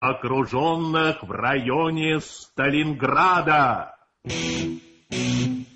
окруженных в районе Сталинграда. Perros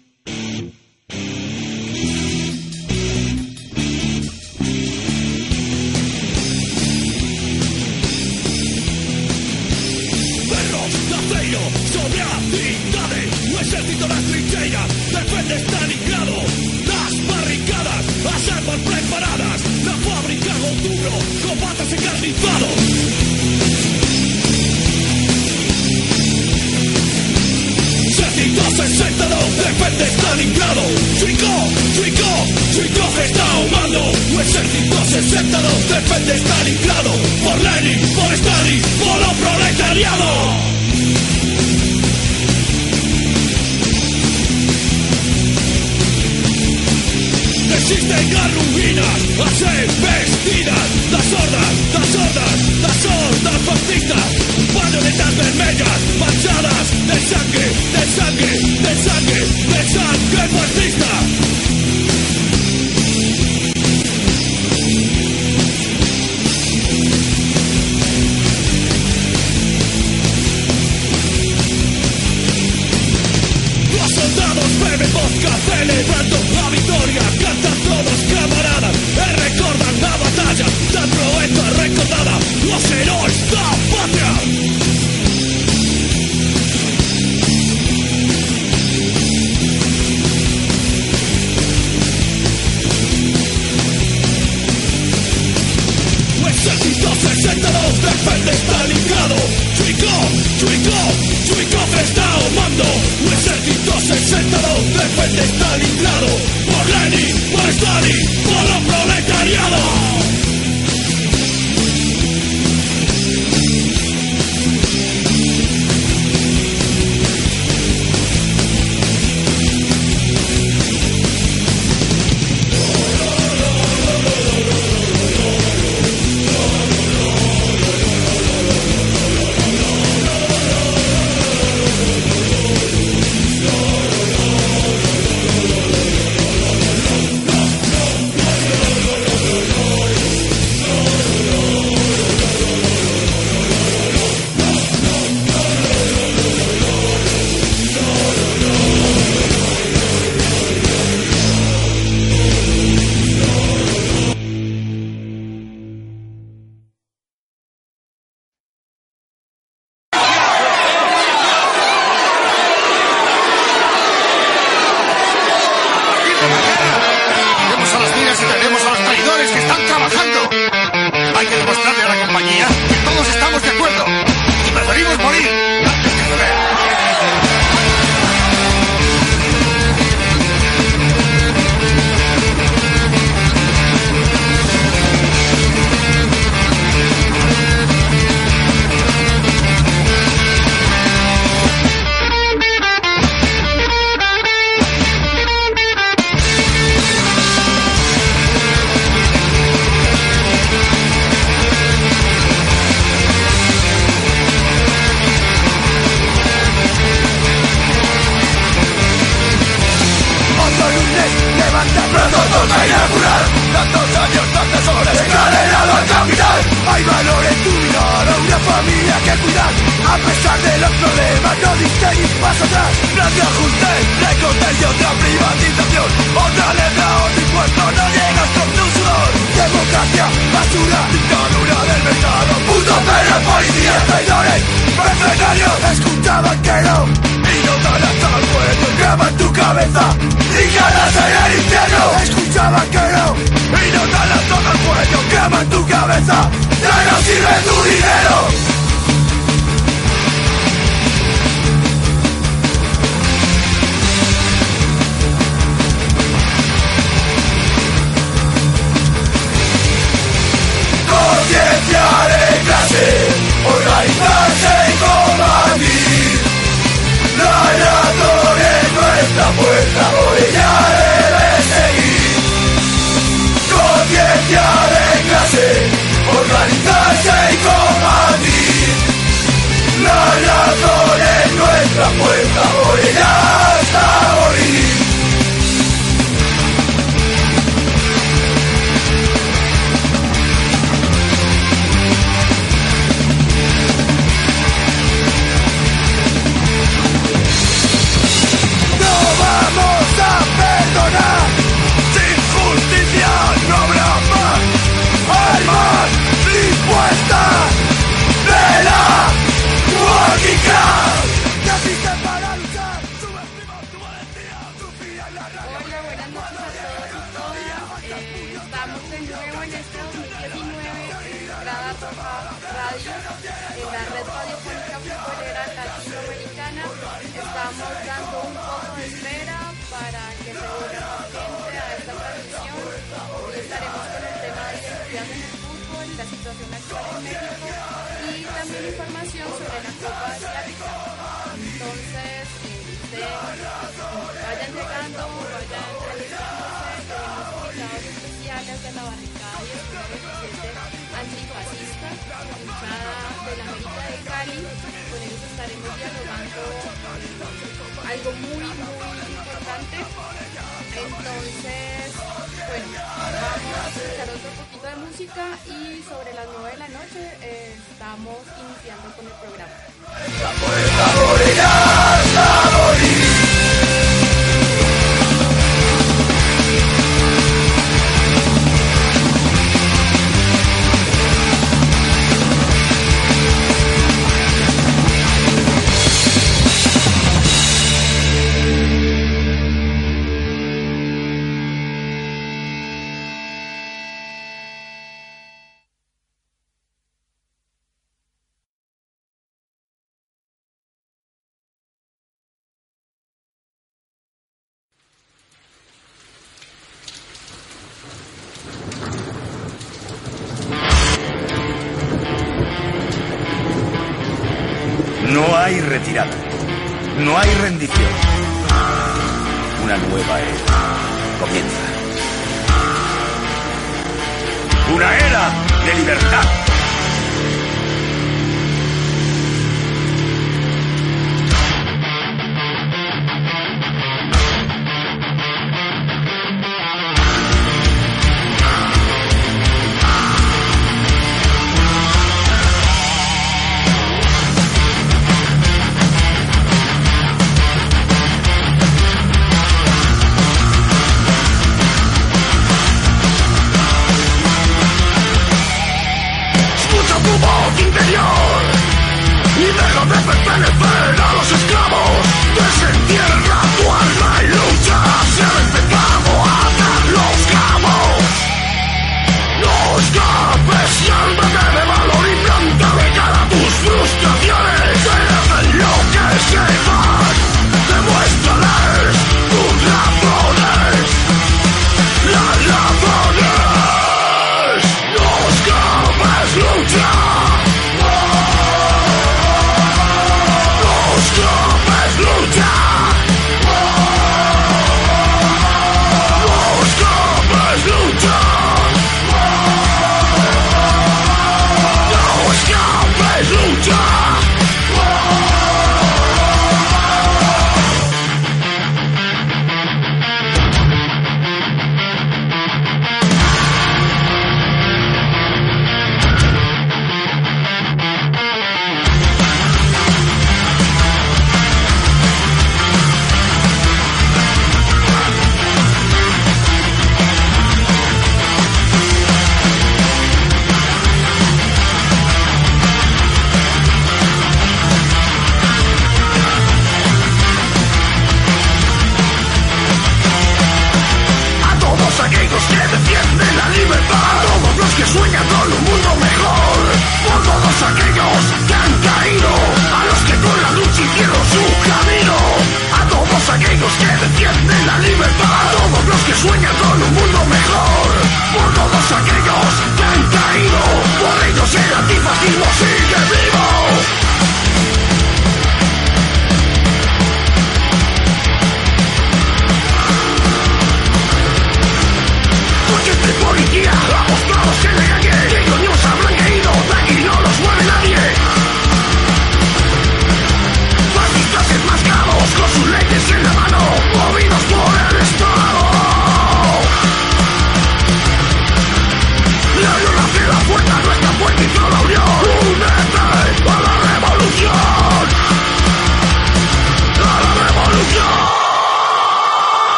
será difícil, no sigue.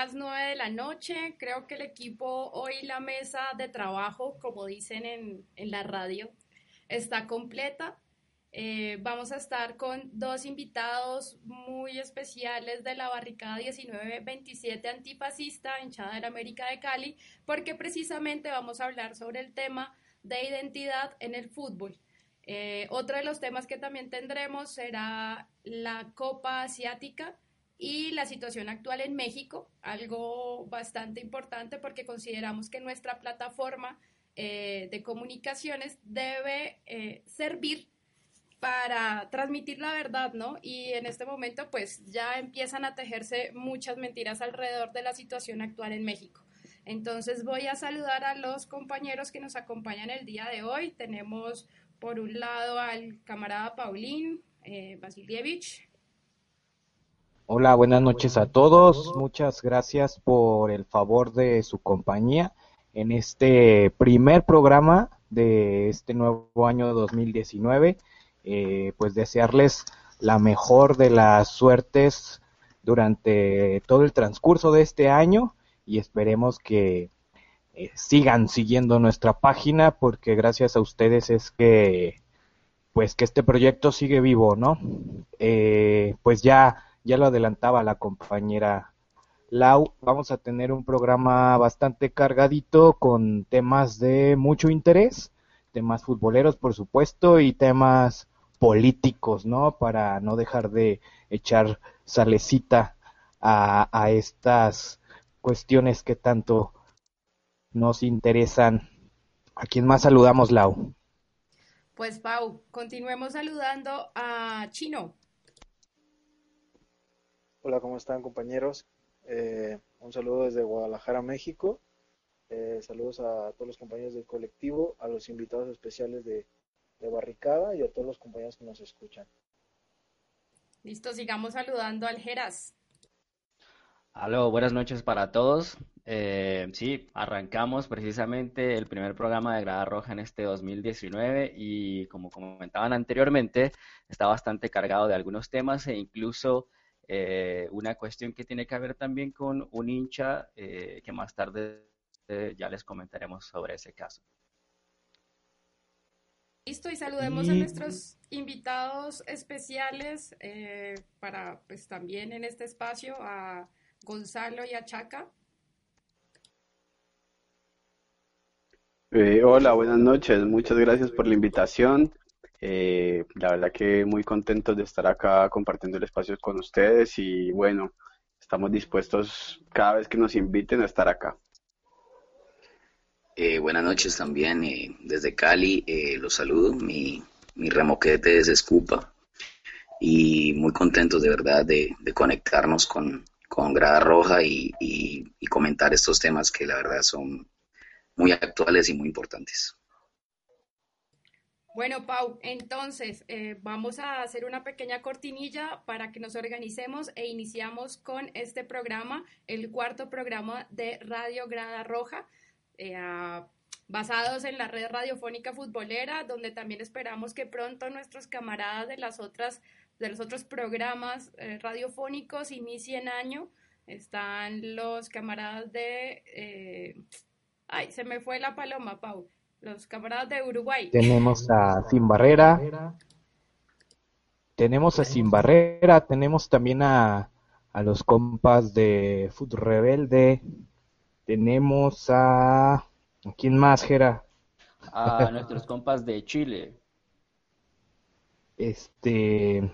Las 9 de la noche. Creo que el equipo hoy la mesa de trabajo, como dicen en, en la radio, está completa. Eh, vamos a estar con dos invitados muy especiales de la barricada 1927 antifascista hinchada de la América de Cali, porque precisamente vamos a hablar sobre el tema de identidad en el fútbol. Eh, otro de los temas que también tendremos será la Copa Asiática y la situación actual en México, algo bastante importante porque consideramos que nuestra plataforma eh, de comunicaciones debe servir para transmitir la verdad, ¿no? Y en este momento pues ya empiezan a tejerse muchas mentiras alrededor de la situación actual en México. Entonces voy a saludar a los compañeros que nos acompañan el día de hoy. Tenemos por un lado al camarada Paulín eh. Hola, buenas noches a todos. Muchas gracias por el favor de su compañía en este primer programa de este nuevo año 2019 eh, pues desearles la mejor de las suertes durante todo el transcurso de este año y esperemos que eh, sigan siguiendo nuestra página porque gracias a ustedes es que pues que este proyecto sigue vivo, ¿no? Eh, pues ya ya lo adelantaba la compañera Lau, vamos a tener un programa bastante cargadito con temas de mucho interés, temas futboleros por supuesto y temas políticos, ¿no? Para no dejar de echar salecita a, estas cuestiones que tanto nos interesan. ¿A quién más saludamos, Lau? Pues Pau, continuemos saludando a Chino. Hola, ¿cómo están compañeros? Eh, un saludo desde Guadalajara, México. Eh, saludos a todos los compañeros del colectivo, a los invitados especiales de de Barricada y a todos los compañeros que nos escuchan. Listo, sigamos saludando al Geras. Aló, buenas noches para todos. Eh, sí, arrancamos precisamente el primer programa de Grada Roja en este 2019 y como comentaban anteriormente, está bastante cargado de algunos temas e incluso eh, una cuestión que tiene que ver también con un hincha eh, que más tarde ya les comentaremos sobre ese caso. Listo, y saludemos a nuestros invitados especiales eh, para, pues también en este espacio, a Gonzalo y a Chaca. Eh, hola, buenas noches. Muchas gracias por la invitación. Eh, la verdad que muy contentos de estar acá compartiendo el espacio con ustedes y bueno, estamos dispuestos cada vez que nos inviten a estar acá. Eh, buenas noches también eh, desde Cali, eh, los saludo, mi, mi remoquete es Escupa y muy contentos de verdad de, conectarnos con, con, Grada Roja y, y, comentar estos temas que la verdad son muy actuales y muy importantes. Bueno, Pau, entonces vamos a hacer una pequeña cortinilla para que nos organicemos e iniciamos con este programa, el cuarto programa de Radio Grada Roja. Eh, basados en la red radiofónica futbolera, donde también esperamos que pronto nuestros camaradas de las otras de los otros programas eh, radiofónicos inicien año. Están los camaradas de eh, ay, se me fue la paloma, Pau. Los camaradas de Uruguay. Tenemos a Sin Barrera. Tenemos a Sin Barrera, tenemos también a, a los compas de Foot Rebelde, tenemos a... ¿A quién más, Jera? A nuestros compas de Chile. Este...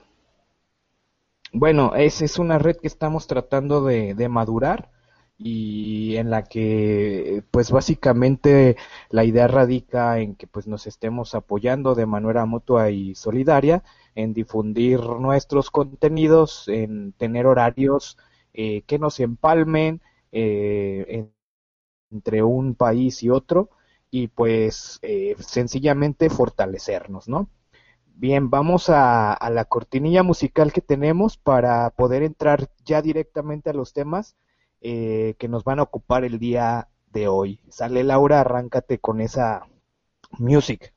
Bueno, es, es una red que estamos tratando de, de madurar y en la que pues básicamente la idea radica en que pues nos estemos apoyando de manera mutua y solidaria en difundir nuestros contenidos en tener horarios eh, que nos empalmen eh, en entre un país y otro y pues eh, sencillamente fortalecernos, ¿no? Bien, vamos a, la cortinilla musical que tenemos para poder entrar ya directamente a los temas eh, que nos van a ocupar el día de hoy. Sale Laura, arráncate con esa music.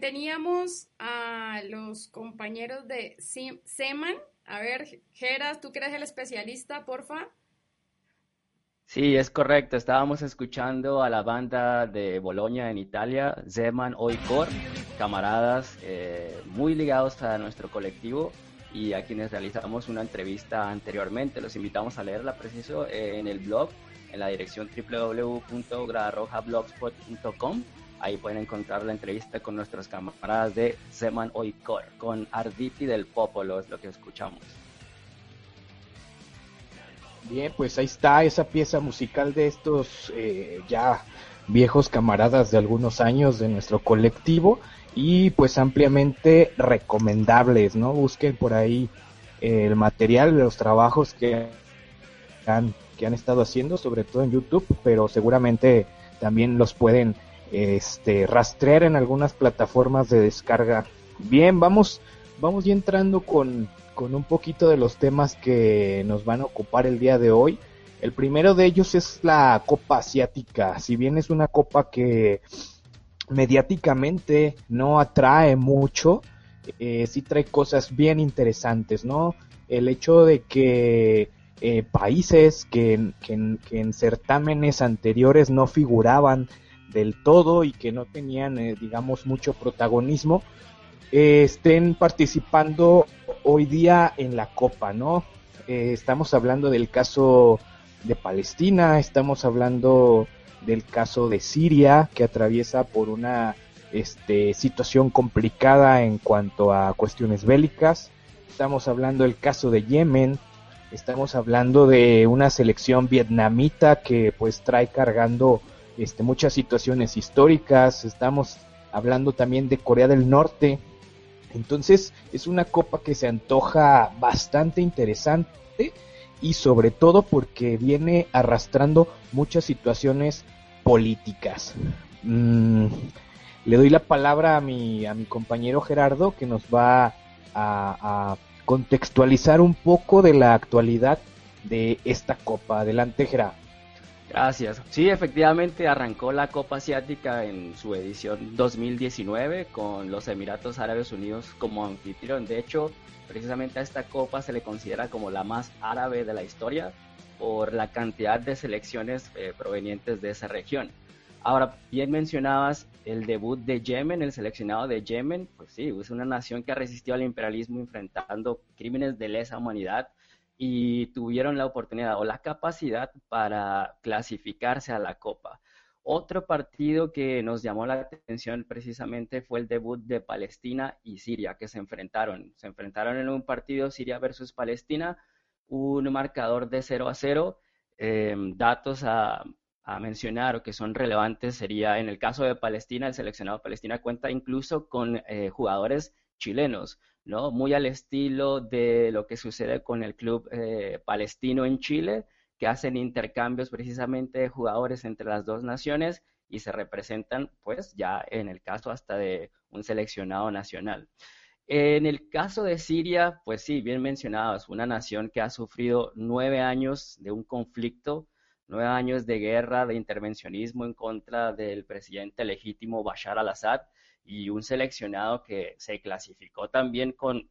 Teníamos a los compañeros de Seman. A ver, Geras, tú que eres el especialista, porfa. Sí, es correcto. Estábamos escuchando a la banda de Bolonia en Italia, Zeman Oikor, camaradas eh, muy ligados a nuestro colectivo y a quienes realizamos una entrevista anteriormente. Los invitamos a leerla preciso eh, en el blog, en la dirección www.gradarrojablogspot.com Ahí pueden encontrar la entrevista con nuestras camaradas de Zeman Oikor, con Arditi del Popolo, es lo que escuchamos. Bien, pues ahí está esa pieza musical de estos eh, ya viejos camaradas de algunos años de nuestro colectivo y pues ampliamente recomendables, ¿no? Busquen por ahí el material los trabajos que han, que han estado haciendo, sobre todo en YouTube, pero seguramente también los pueden este, rastrear en algunas plataformas de descarga. Bien, vamos, vamos ya entrando con, con un poquito de los temas que nos van a ocupar el día de hoy. El primero de ellos es la Copa Asiática. Si bien es una copa que mediáticamente no atrae mucho, eh, sí trae cosas bien interesantes, ¿no? El hecho de que eh, países que, que, que, en certámenes anteriores no figuraban del todo y que no tenían, eh, digamos, mucho protagonismo, eh, estén participando hoy día en la Copa, ¿no? Eh, estamos hablando del caso de Palestina, estamos hablando del caso de Siria, que atraviesa por una este, situación complicada en cuanto a cuestiones bélicas, estamos hablando del caso de Yemen, estamos hablando de una selección vietnamita que pues trae cargando este, muchas situaciones históricas, estamos hablando también de Corea del Norte, entonces es una copa que se antoja bastante interesante y sobre todo porque viene arrastrando muchas situaciones políticas. Mm, le doy la palabra a mi, a mi compañero Gerardo que nos va a, a contextualizar un poco de la actualidad de esta copa. Adelante Gerardo. Gracias. Sí, efectivamente arrancó la Copa Asiática en su edición 2019 con los Emiratos Árabes Unidos como anfitrión. De hecho, precisamente a esta copa se le considera como la más árabe de la historia por la cantidad de selecciones eh, provenientes de esa región. Ahora, bien mencionabas el debut de Yemen, el seleccionado de Yemen, pues sí, es una nación que ha resistido al imperialismo enfrentando crímenes de lesa humanidad y tuvieron la oportunidad o la capacidad para clasificarse a la Copa. Otro partido que nos llamó la atención precisamente fue el debut de Palestina y Siria, que se enfrentaron. Se enfrentaron en un partido Siria versus Palestina, un marcador de 0 a 0. Em, datos a, mencionar o que son relevantes sería en el caso de Palestina, el seleccionado Palestina cuenta incluso con eh, jugadores chilenos. ¿No? Muy al estilo de lo que sucede con el club eh, palestino en Chile, que hacen intercambios precisamente de jugadores entre las dos naciones y se representan, pues, ya en el caso hasta de un seleccionado nacional. En el caso de Siria, pues sí, bien mencionado, es una nación que ha sufrido nueve años de un conflicto, nueve años de guerra, de intervencionismo en contra del presidente legítimo Bashar al-Assad, y un seleccionado que se clasificó también con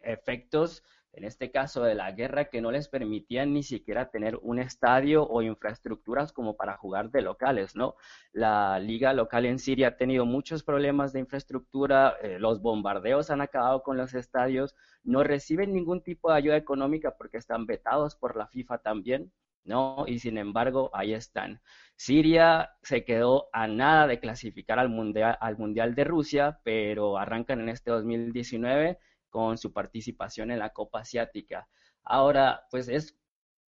efectos, en este caso de la guerra, que no les permitían ni siquiera tener un estadio o infraestructuras como para jugar de locales, ¿no? La liga local en Siria ha tenido muchos problemas de infraestructura, eh, los bombardeos han acabado con los estadios, no reciben ningún tipo de ayuda económica porque están vetados por la FIFA también, ¿no? Y sin embargo, ahí están. Siria se quedó a nada de clasificar al mundial, al mundial de Rusia, pero arrancan en este 2019 con su participación en la Copa Asiática. Ahora, pues es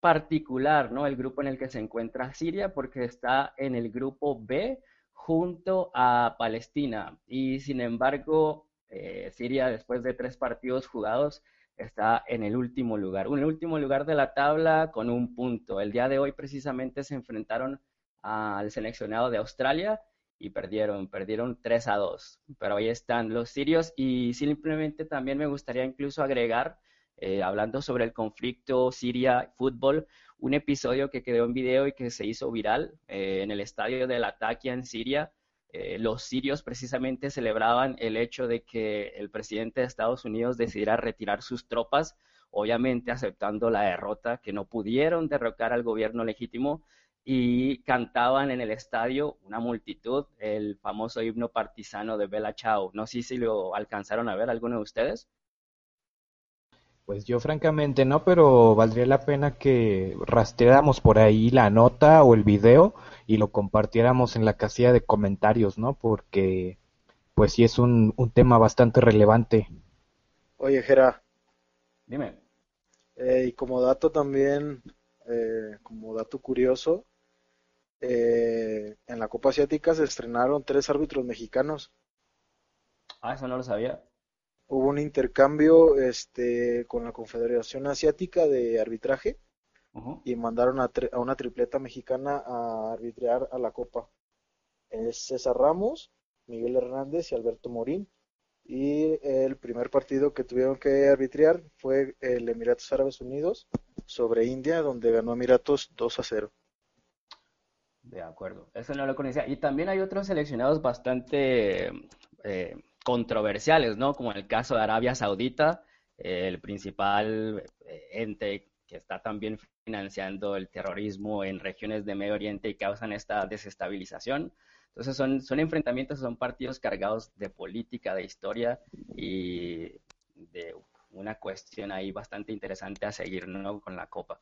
particular, ¿no? El grupo en el que se encuentra Siria porque está en el grupo B junto a Palestina y sin embargo eh, Siria después de tres partidos jugados está en el último lugar, un último lugar de la tabla con un punto. El día de hoy precisamente se enfrentaron al seleccionado de Australia y perdieron, perdieron 3 a 2. Pero ahí están los sirios y simplemente también me gustaría incluso agregar, eh, hablando sobre el conflicto Siria-Fútbol, un episodio que quedó en video y que se hizo viral eh, en el estadio del Ataque en Siria, eh, los sirios precisamente celebraban el hecho de que el presidente de Estados Unidos decidiera retirar sus tropas, obviamente aceptando la derrota, que no pudieron derrocar al gobierno legítimo y cantaban en el estadio una multitud el famoso himno partisano de Bella Chao. No sé si lo alcanzaron a ver alguno de ustedes. Pues yo francamente no, pero valdría la pena que rastreáramos por ahí la nota o el video y lo compartiéramos en la casilla de comentarios, ¿no? Porque pues sí es un, un tema bastante relevante. Oye, Jera. Dime. Eh, y como dato también, eh, como dato curioso, eh, en la Copa Asiática se estrenaron tres árbitros mexicanos. Ah, eso no lo sabía hubo un intercambio este, con la Confederación Asiática de Arbitraje y mandaron a, a, una tripleta mexicana a arbitrar a la Copa. Es César Ramos, Miguel Hernández y Alberto Morín. Y el primer partido que tuvieron que arbitrar fue el Emiratos Árabes Unidos sobre India, donde ganó Emiratos 2 a 0. De acuerdo, eso no lo conocía. Y también hay otros seleccionados bastante eh, controversiales, ¿no? Como el caso de Arabia Saudita, el principal eh, ente que está también financiando el terrorismo en regiones de Medio Oriente y causan esta desestabilización. Entonces son, son enfrentamientos, son partidos cargados de política, de historia y de una cuestión ahí bastante interesante a seguir ¿no? con la Copa.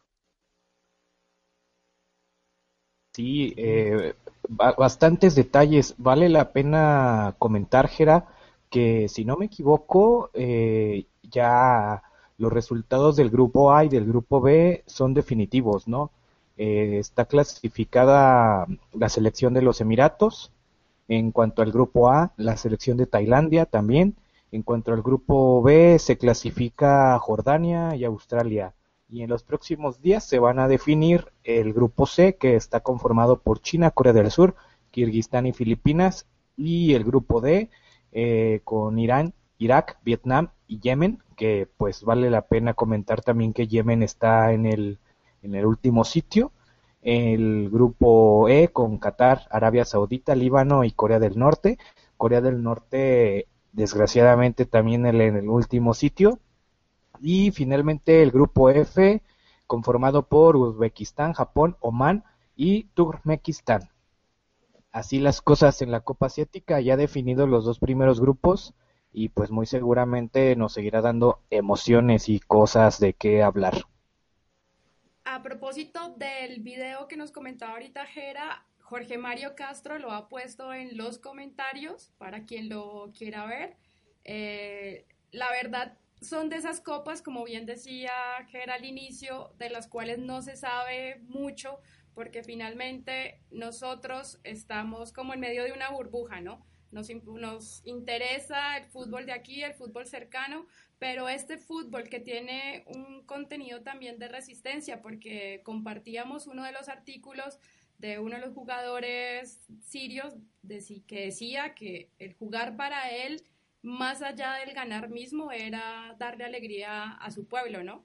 Sí, eh, bastantes detalles. Vale la pena comentar, Gera, que si no me equivoco, eh, ya los resultados del grupo A y del grupo B son definitivos, ¿no? Eh, está clasificada la selección de los Emiratos. En cuanto al grupo A, la selección de Tailandia también. En cuanto al grupo B, se clasifica Jordania y Australia. Y en los próximos días se van a definir el grupo C, que está conformado por China, Corea del Sur, Kirguistán y Filipinas. Y el grupo D, eh, con Irán, Irak, Vietnam y Yemen, que pues vale la pena comentar también que Yemen está en el, en el último sitio. El grupo E con Qatar, Arabia Saudita, Líbano y Corea del Norte. Corea del Norte, desgraciadamente, también en el último sitio. Y finalmente el grupo F, conformado por Uzbekistán, Japón, Omán y Turkmenistán así las cosas en la Copa Asiática, ya definidos los dos primeros grupos y pues muy seguramente nos seguirá dando emociones y cosas de qué hablar. A propósito del video que nos comentaba ahorita Jera, Jorge Mario Castro lo ha puesto en los comentarios para quien lo quiera ver. Eh, la verdad son de esas copas, como bien decía Jera al inicio, de las cuales no se sabe mucho porque finalmente nosotros estamos como en medio de una burbuja, ¿no? Nos, interesa el fútbol de aquí, el fútbol cercano, pero este fútbol que tiene un contenido también de resistencia, porque compartíamos uno de los artículos de uno de los jugadores sirios que decía que el jugar para él, más allá del ganar mismo, era darle alegría a su pueblo, ¿no?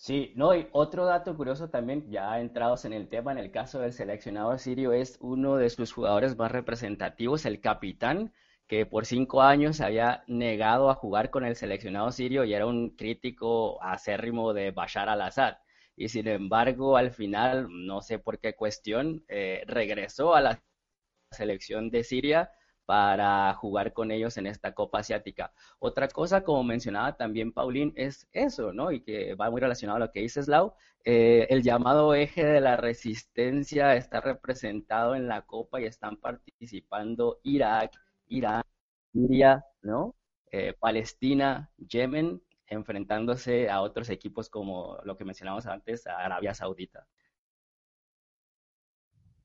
Sí, no, y otro dato curioso también, ya entrados en el tema, en el caso del seleccionado sirio, es uno de sus jugadores más representativos, el capitán, que por cinco años se había negado a jugar con el seleccionado sirio y era un crítico acérrimo de Bashar al-Assad. Y sin embargo, al final, no sé por qué cuestión, eh, regresó a la selección de Siria para jugar con ellos en esta Copa Asiática. Otra cosa, como mencionaba también Paulín, es eso, ¿no? Y que va muy relacionado a lo que dice Slau, eh, el llamado eje de la resistencia está representado en la Copa y están participando Irak, Irán, Siria, ¿no? Eh, Palestina, Yemen, enfrentándose a otros equipos como lo que mencionamos antes, Arabia Saudita.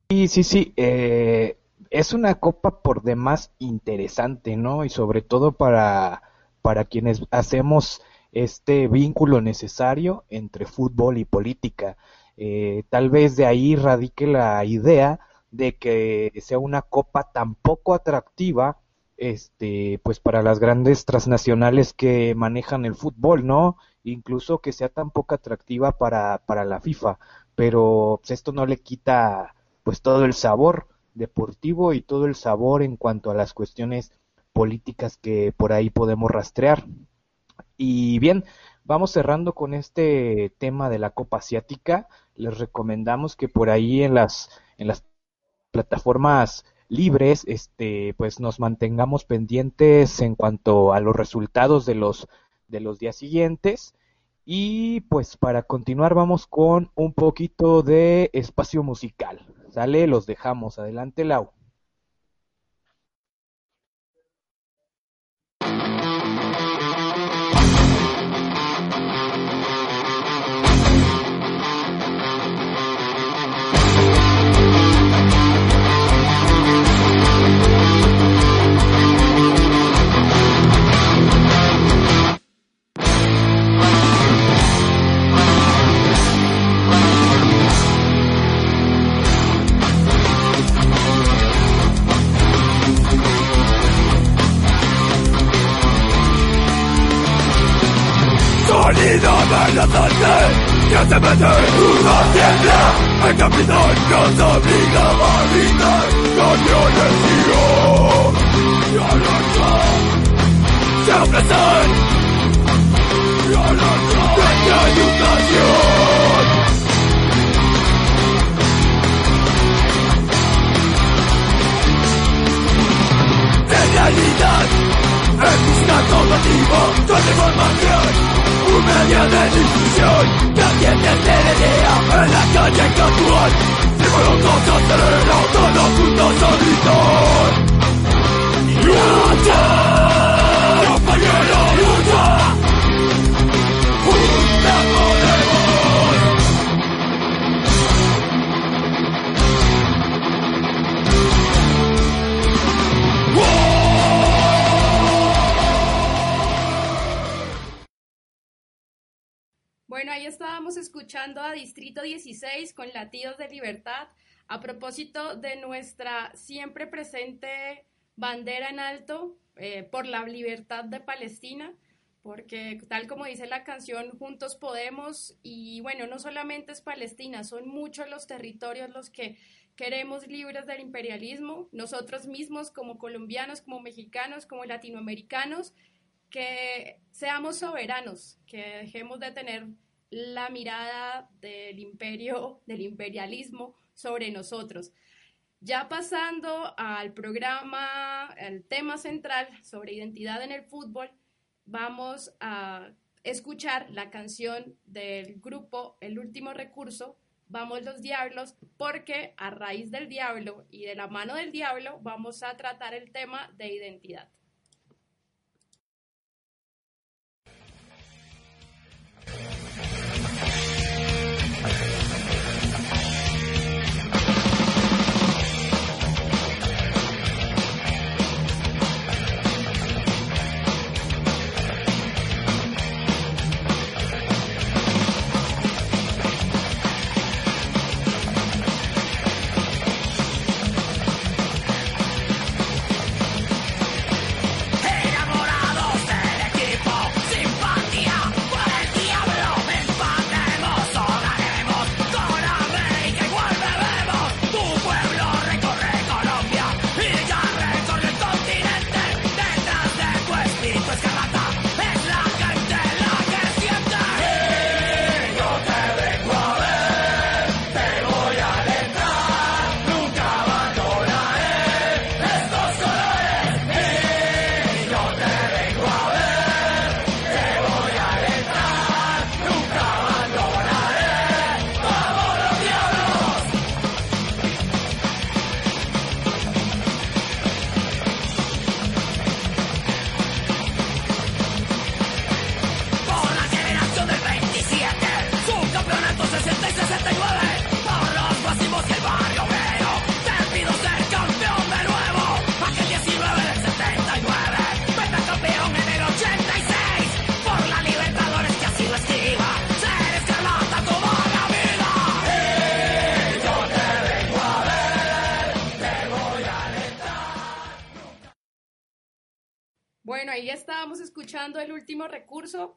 Sí, sí, sí. Eh, es una copa por demás interesante, ¿no? Y sobre todo para, para quienes hacemos este vínculo necesario entre fútbol y política. Eh, tal vez de ahí radique la idea de que sea una copa tan poco atractiva este pues para las grandes transnacionales que manejan el fútbol, ¿no? Incluso que sea tan poco atractiva para, para la FIFA, pero pues, esto no le quita pues todo el sabor deportivo y todo el sabor en cuanto a las cuestiones políticas que por ahí podemos rastrear. Y bien, vamos cerrando con este tema de la Copa Asiática. Les recomendamos que por ahí en las, en las plataformas libres, este, pues nos mantengamos pendientes en cuanto a los resultados de los, de los días siguientes. Y pues para continuar vamos con un poquito de espacio musical. Sale, los dejamos. Adelante, Lau. Sonido amenazante que se mete una tiembla El capitán nos obliga a brindar camiones y alarma Se ofrecen y alarma de educación En realidad es buscando motivo de información Un medio de difusión Que atiende el día en la calle casual Símbolo con acelera todos juntos a gritar ¡Lucha! Estábamos escuchando a Distrito 16 con Latidos de Libertad a propósito de nuestra siempre presente bandera en alto eh, por la libertad de Palestina, porque tal como dice la canción, juntos podemos, y bueno, no solamente es Palestina, son muchos los territorios los que queremos libres del imperialismo, nosotros mismos como colombianos, como mexicanos, como latinoamericanos, que seamos soberanos, que dejemos de tener la mirada del imperio, del imperialismo sobre nosotros. Ya pasando al programa, al tema central sobre identidad en el fútbol, vamos a escuchar la canción del grupo El Último Recurso, Vamos los Diablos, porque a raíz del diablo y de la mano del diablo vamos a tratar el tema de identidad.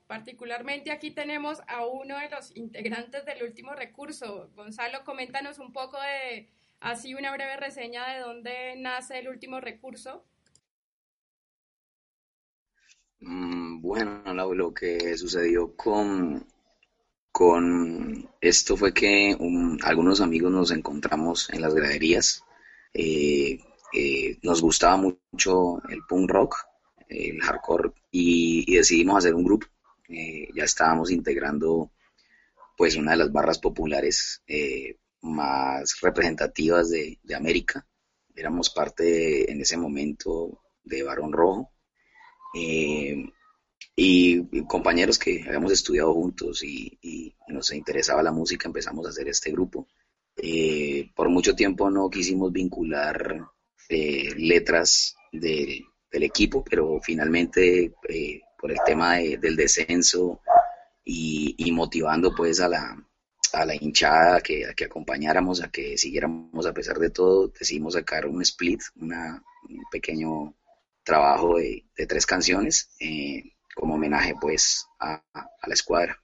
Particularmente aquí tenemos a uno de los integrantes del último recurso. Gonzalo, coméntanos un poco de así una breve reseña de dónde nace el último recurso. Mm, bueno, lo, que sucedió con, con esto fue que algunos amigos nos encontramos en las graderías. Eh, eh, nos gustaba mucho el punk rock, el hardcore, y, decidimos hacer un grupo. Eh, ya estábamos integrando pues una de las barras populares más representativas de, América. Éramos parte en ese momento de Barón Rojo. Eh, y, compañeros que habíamos estudiado juntos y, nos interesaba la música, empezamos a hacer este grupo. Eh, por mucho tiempo no quisimos vincular eh, letras del equipo, pero finalmente por el tema del descenso y, motivando pues a la, a la hinchada que, a que acompañáramos, a que siguiéramos a pesar de todo, decidimos sacar un split, una, un pequeño trabajo de, tres canciones eh, como homenaje pues a, la escuadra.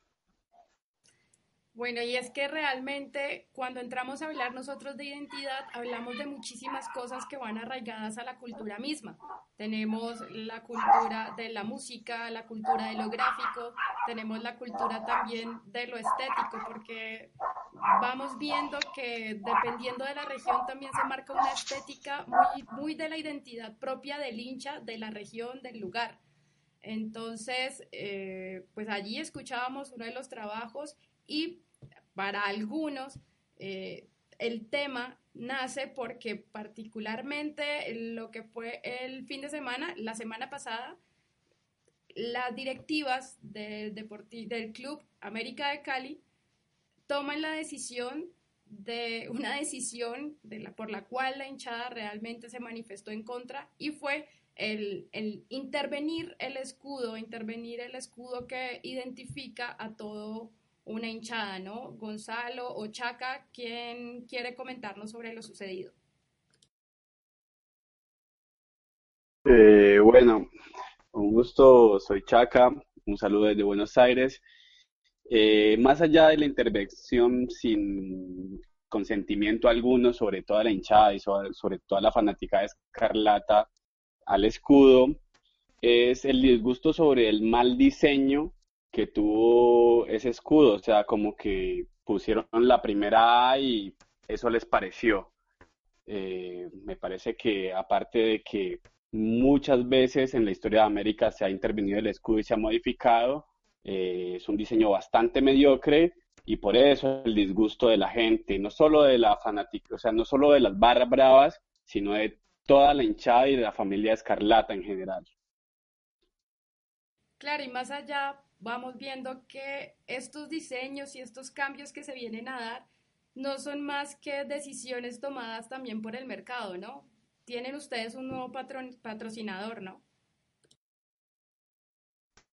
Bueno, y es que realmente cuando entramos a hablar nosotros de identidad, hablamos de muchísimas cosas que van arraigadas a la cultura misma. Tenemos la cultura de la música, la cultura de lo gráfico, tenemos la cultura también de lo estético, porque vamos viendo que dependiendo de la región también se marca una estética muy, muy de la identidad propia del hincha, de la región, del lugar. Entonces, eh, pues allí escuchábamos uno de los trabajos y para algunos eh, el tema nace porque particularmente lo que fue el fin de semana, la semana pasada, las directivas del, del Club América de Cali toman la decisión de una decisión de la, por la cual la hinchada realmente se manifestó en contra y fue el, el, intervenir el escudo, intervenir el escudo que identifica a todo una hinchada, ¿no? Gonzalo o Chaca, ¿quién quiere comentarnos sobre lo sucedido? Eh, bueno, un gusto, soy Chaca, un saludo desde Buenos Aires. Eh, más allá de la intervención sin consentimiento alguno sobre toda la hinchada y sobre, sobre toda la fanática de Escarlata al escudo, es el disgusto sobre el mal diseño que tuvo ese escudo, o sea, como que pusieron la primera A y eso les pareció. Eh, me parece que aparte de que muchas veces en la historia de América se ha intervenido el escudo y se ha modificado, eh, es un diseño bastante mediocre y por eso el disgusto de la gente, no solo de la fanática, o sea, no solo de las barras bravas, sino de toda la hinchada y de la familia Escarlata en general. Claro, y más allá, vamos viendo que estos diseños y estos cambios que se vienen a dar no son más que decisiones tomadas también por el mercado, ¿no? Tienen ustedes un nuevo patrocinador, ¿no?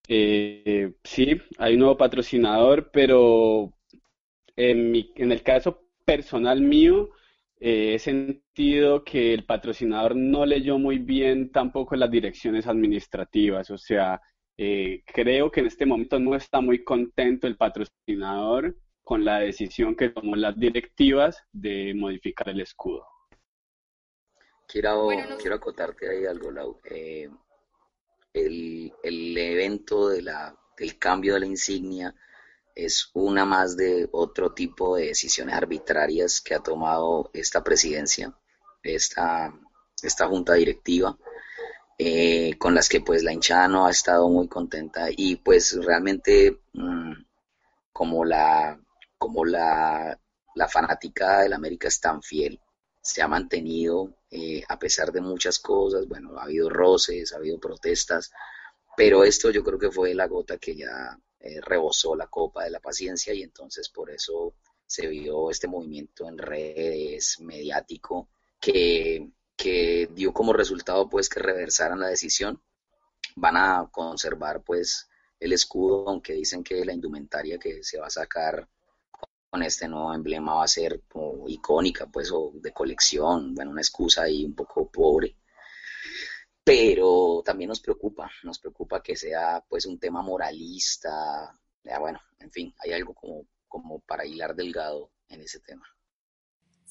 Eh, sí, hay un nuevo patrocinador, pero en, mi, en el caso personal mío, eh, he sentido que el patrocinador no leyó muy bien tampoco las direcciones administrativas, o sea, eh, creo que en este momento no está muy contento el patrocinador con la decisión que tomó las directivas de modificar el escudo. Quiero, quiero acotarte ahí algo, Lau. Eh, el, el, evento de la, del cambio de la insignia es una más de otro tipo de decisiones arbitrarias que ha tomado esta presidencia, esta, esta junta directiva eh, con las que pues la hinchada no ha estado muy contenta y pues realmente mm, como la como la, la fanática del América es tan fiel, se ha mantenido eh, a pesar de muchas cosas, bueno, ha habido roces, ha habido protestas, pero esto yo creo que fue la gota que ya eh, rebosó la copa de la paciencia y entonces por eso se vio este movimiento en redes, mediático, que que dio como resultado pues que reversaran la decisión. Van a conservar pues el escudo, aunque dicen que la indumentaria que se va a sacar con este nuevo emblema va a ser icónica pues o de colección, bueno, una excusa ahí un poco pobre. Pero también nos preocupa, nos preocupa que sea pues un tema moralista, bueno, en fin, hay algo como, como para hilar delgado en ese tema.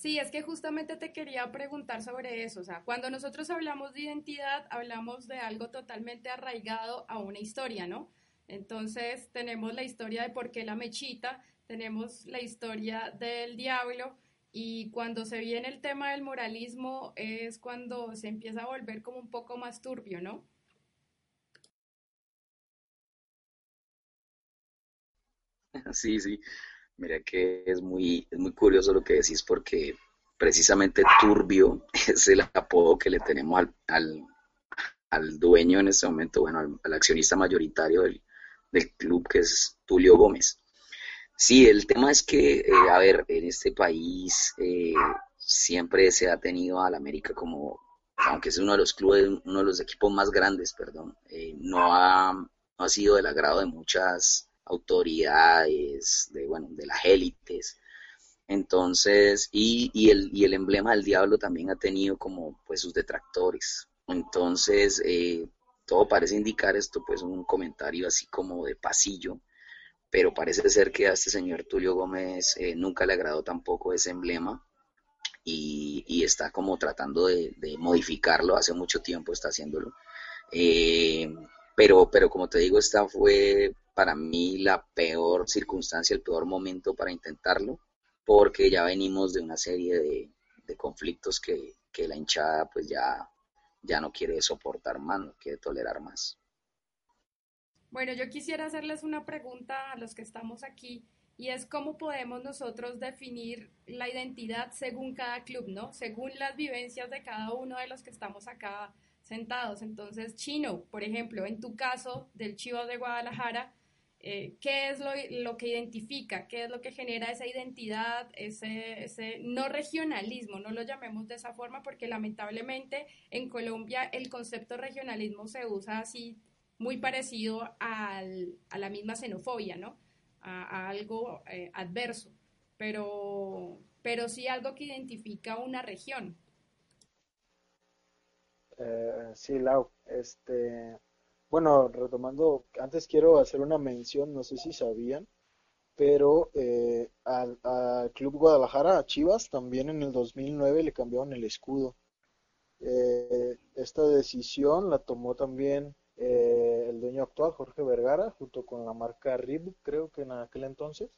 Sí, es que justamente te quería preguntar sobre eso. O sea, cuando nosotros hablamos de identidad, hablamos de algo totalmente arraigado a una historia, ¿no? Entonces, tenemos la historia de por qué la mechita, tenemos la historia del diablo, y cuando se viene el tema del moralismo es cuando se empieza a volver como un poco más turbio, ¿no? Sí, sí. Mira que es muy, es muy curioso lo que decís porque precisamente turbio es el apodo que le tenemos al, al, al dueño en este momento, bueno, al, accionista mayoritario del, del, club que es Tulio Gómez. Sí, el tema es que, eh, a ver, en este país eh, siempre se ha tenido al América como, aunque es uno de los clubes, uno de los equipos más grandes, perdón, eh, no, ha, no ha sido del agrado de muchas autoridades, de, bueno, de las élites. Entonces, y, el, emblema del diablo también ha tenido como pues sus detractores. Entonces, eh, todo parece indicar esto, pues un comentario así como de pasillo, pero parece ser que a este señor Tulio Gómez eh, nunca le agradó tampoco ese emblema y, está como tratando de, de, modificarlo, hace mucho tiempo está haciéndolo. Eh, pero, pero como te digo, esta fue para mí la peor circunstancia, el peor momento para intentarlo, porque ya venimos de una serie de, conflictos que, que, la hinchada pues ya, ya no quiere soportar más, no quiere tolerar más. Bueno, yo quisiera hacerles una pregunta a los que estamos aquí y es cómo podemos nosotros definir la identidad según cada club, ¿no? Según las vivencias de cada uno de los que estamos acá sentados. Entonces, Chino, por ejemplo, en tu caso del Chivas de Guadalajara, eh, ¿qué es lo, lo, que identifica? ¿Qué es lo que genera esa identidad, ese, ese no regionalismo? No lo llamemos de esa forma porque lamentablemente en Colombia el concepto regionalismo se usa así muy parecido al, a la misma xenofobia, ¿no? A, algo eh, adverso, pero, pero sí algo que identifica una región. Eh, sí, Lau, este, bueno, retomando, antes quiero hacer una mención, no sé si sabían, pero eh, al, Club Guadalajara, a Chivas, también en el 2009 le cambiaron el escudo. Eh, esta decisión la tomó también eh, el dueño actual, Jorge Vergara, junto con la marca Reebok, creo que en aquel entonces.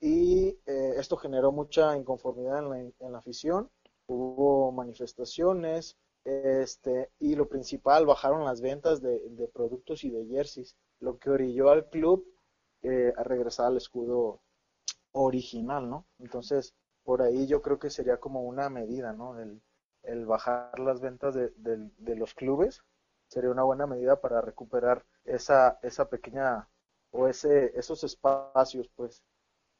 Y esto generó mucha inconformidad en la, en la afición, hubo manifestaciones, este, y lo principal, bajaron las ventas de, de, productos y de jerseys, lo que orilló al club eh, a regresar al escudo original, ¿no? Entonces, por ahí yo creo que sería como una medida, ¿no? El, el bajar las ventas de, de, de, los clubes sería una buena medida para recuperar esa, esa pequeña o ese, esos espacios, pues.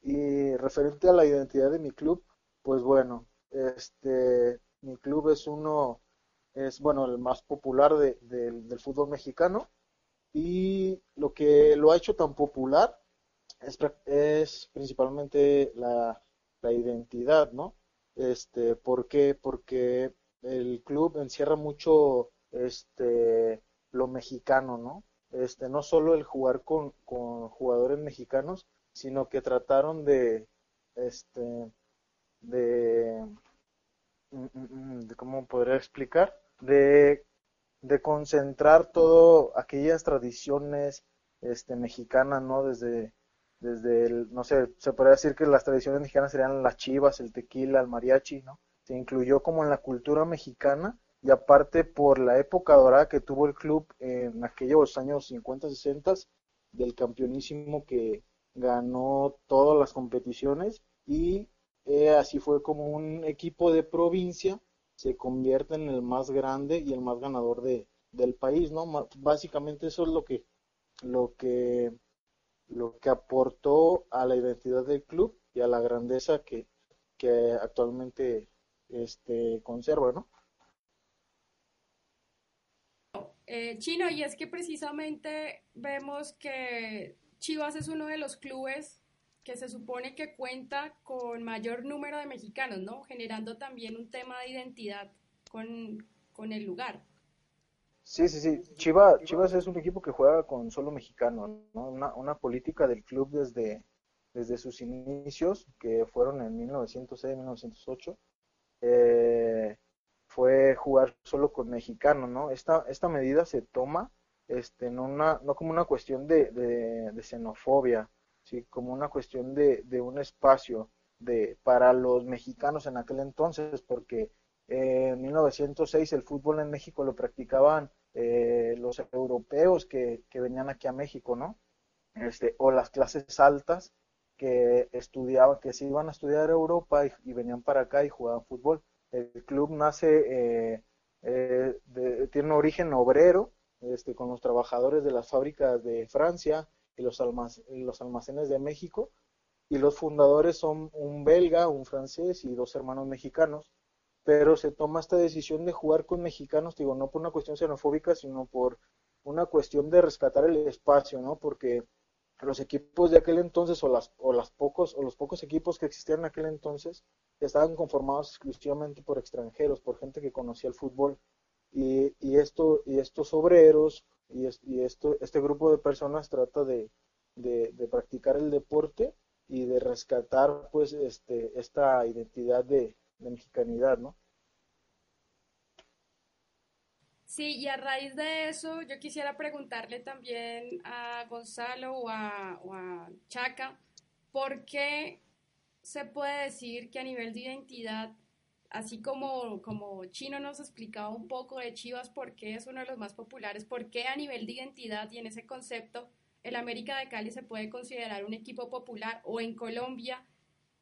Y referente a la identidad de mi club, pues bueno, este, mi club es uno es bueno el más popular de, de, del fútbol mexicano y lo que lo ha hecho tan popular es, es principalmente la, la, identidad, ¿no? Este, ¿por qué? Porque el club encierra mucho este lo mexicano, ¿no? Este, no solo el jugar con, con jugadores mexicanos, sino que trataron de este de cómo podría explicar, de, de concentrar todo aquellas tradiciones este, mexicanas, ¿no? Desde, desde el, no sé, se podría decir que las tradiciones mexicanas serían las chivas, el tequila, el mariachi, ¿no? Se incluyó como en la cultura mexicana y aparte por la época dorada que tuvo el club en aquellos años 50, 60 del campeonísimo que ganó todas las competiciones y eh, así fue como un equipo de provincia se convierte en el más grande y el más ganador de, del país, ¿no? Básicamente eso es lo que, lo que, lo que aportó a la identidad del club y a la grandeza que, que actualmente este, conserva, ¿no? Eh, Chino, y es que precisamente vemos que Chivas es uno de los clubes que se supone que cuenta con mayor número de mexicanos, ¿no? Generando también un tema de identidad con, con el lugar. Sí, sí, sí. Chivas, Chivas es un equipo que juega con solo mexicanos, ¿no? Una, una política del club desde, desde sus inicios, que fueron en 1906-1908, eh, fue jugar solo con mexicanos, ¿no? Esta, esta medida se toma este, no, una, no como una cuestión de, de, xenofobia, ¿sí? como una cuestión de, de, un espacio de, para los mexicanos en aquel entonces, porque en 1906 el fútbol en México lo practicaban eh, los europeos que, que, venían aquí a México, ¿no? Este, o las clases altas que estudiaban, que se iban a estudiar a Europa y, venían para acá y jugaban fútbol. El club nace, eh, eh, tiene un origen obrero, este, con los trabajadores de las fábricas de Francia y los, los almacenes de México, y los fundadores son un belga, un francés y dos hermanos mexicanos, pero se toma esta decisión de jugar con mexicanos, digo, no por una cuestión xenofóbica, sino por una cuestión de rescatar el espacio, ¿no? Porque los equipos de aquel entonces o las o las pocos o los pocos equipos que existían en aquel entonces estaban conformados exclusivamente por extranjeros, por gente que conocía el fútbol y, y y estos obreros y, esto este grupo de personas trata de, practicar el deporte y de rescatar pues este esta identidad de, de mexicanidad, ¿no? Sí, y a raíz de eso yo quisiera preguntarle también a Gonzalo o a, o a Chaca, ¿por qué se puede decir que a nivel de identidad, así como, como Chino nos explicaba un poco de Chivas, por qué es uno de los más populares, por qué a nivel de identidad y en ese concepto el América de Cali se puede considerar un equipo popular o en Colombia,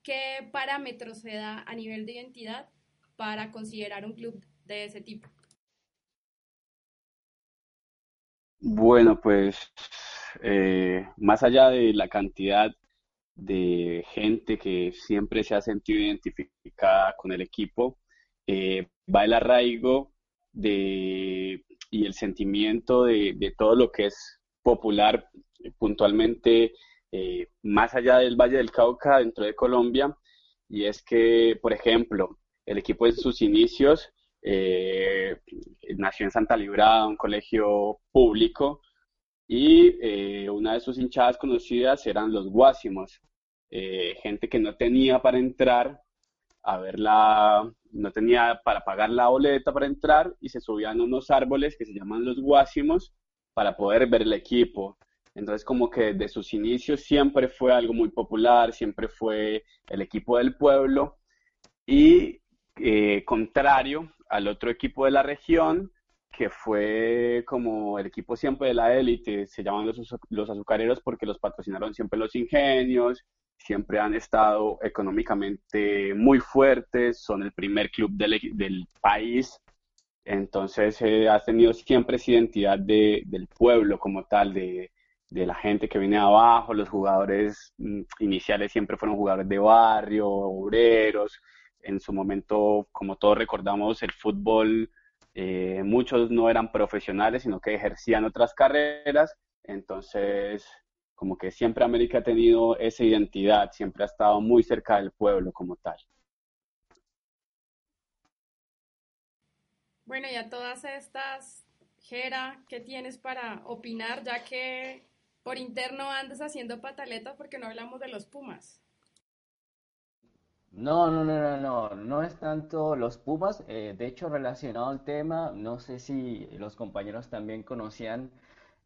qué parámetros se da a nivel de identidad para considerar un club de ese tipo? Bueno, pues eh, más allá de la cantidad de gente que siempre se ha sentido identificada con el equipo, eh, va el arraigo de, y el sentimiento de, de, todo lo que es popular puntualmente eh, más allá del Valle del Cauca dentro de Colombia. Y es que, por ejemplo, el equipo en sus inicios eh, nació en Santa Librada, un colegio público, y eh, una de sus hinchadas conocidas eran los guásimos, eh, gente que no tenía para entrar a ver la, no tenía para pagar la boleta para entrar y se subían unos árboles que se llaman los guásimos para poder ver el equipo. Entonces como que de sus inicios siempre fue algo muy popular, siempre fue el equipo del pueblo y eh, contrario al otro equipo de la región, que fue como el equipo siempre de la élite, se llaman los, los azucareros porque los patrocinaron siempre los ingenios, siempre han estado económicamente muy fuertes, son el primer club del, del país, entonces eh, ha tenido siempre esa identidad de, del pueblo como tal, de, de la gente que viene abajo, los jugadores mm, iniciales siempre fueron jugadores de barrio, obreros, en su momento, como todos recordamos, el fútbol, eh, muchos no eran profesionales, sino que ejercían otras carreras, entonces como que siempre América ha tenido esa identidad, siempre ha estado muy cerca del pueblo como tal. Bueno, y a todas estas, Jera, ¿qué tienes para opinar, ya que por interno andas haciendo pataleta porque no hablamos de los Pumas? No, no, no, no, no, no es tanto los Pumas. eh, de hecho, relacionado al tema, no sé si los compañeros también conocían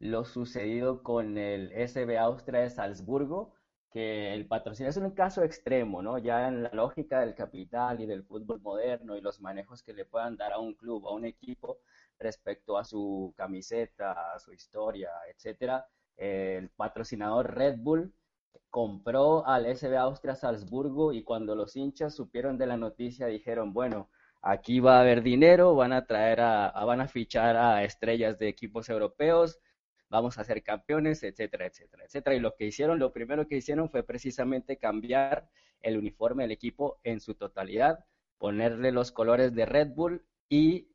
lo sucedido con el SB Austria de Salzburgo, que el patrocinio es un caso extremo, ¿no? Ya en la lógica del capital y del fútbol moderno y los manejos que le puedan dar a un club, a un equipo respecto a su camiseta, a su historia, etcétera, el patrocinador Red Bull compró al SB Austria Salzburgo y cuando los hinchas supieron de la noticia dijeron, bueno, aquí va a haber dinero, van a traer a, van a fichar a estrellas de equipos europeos, vamos a ser campeones, etcétera, etcétera, etcétera. Y lo que hicieron, lo primero que hicieron fue precisamente cambiar el uniforme del equipo en su totalidad, ponerle los colores de Red Bull y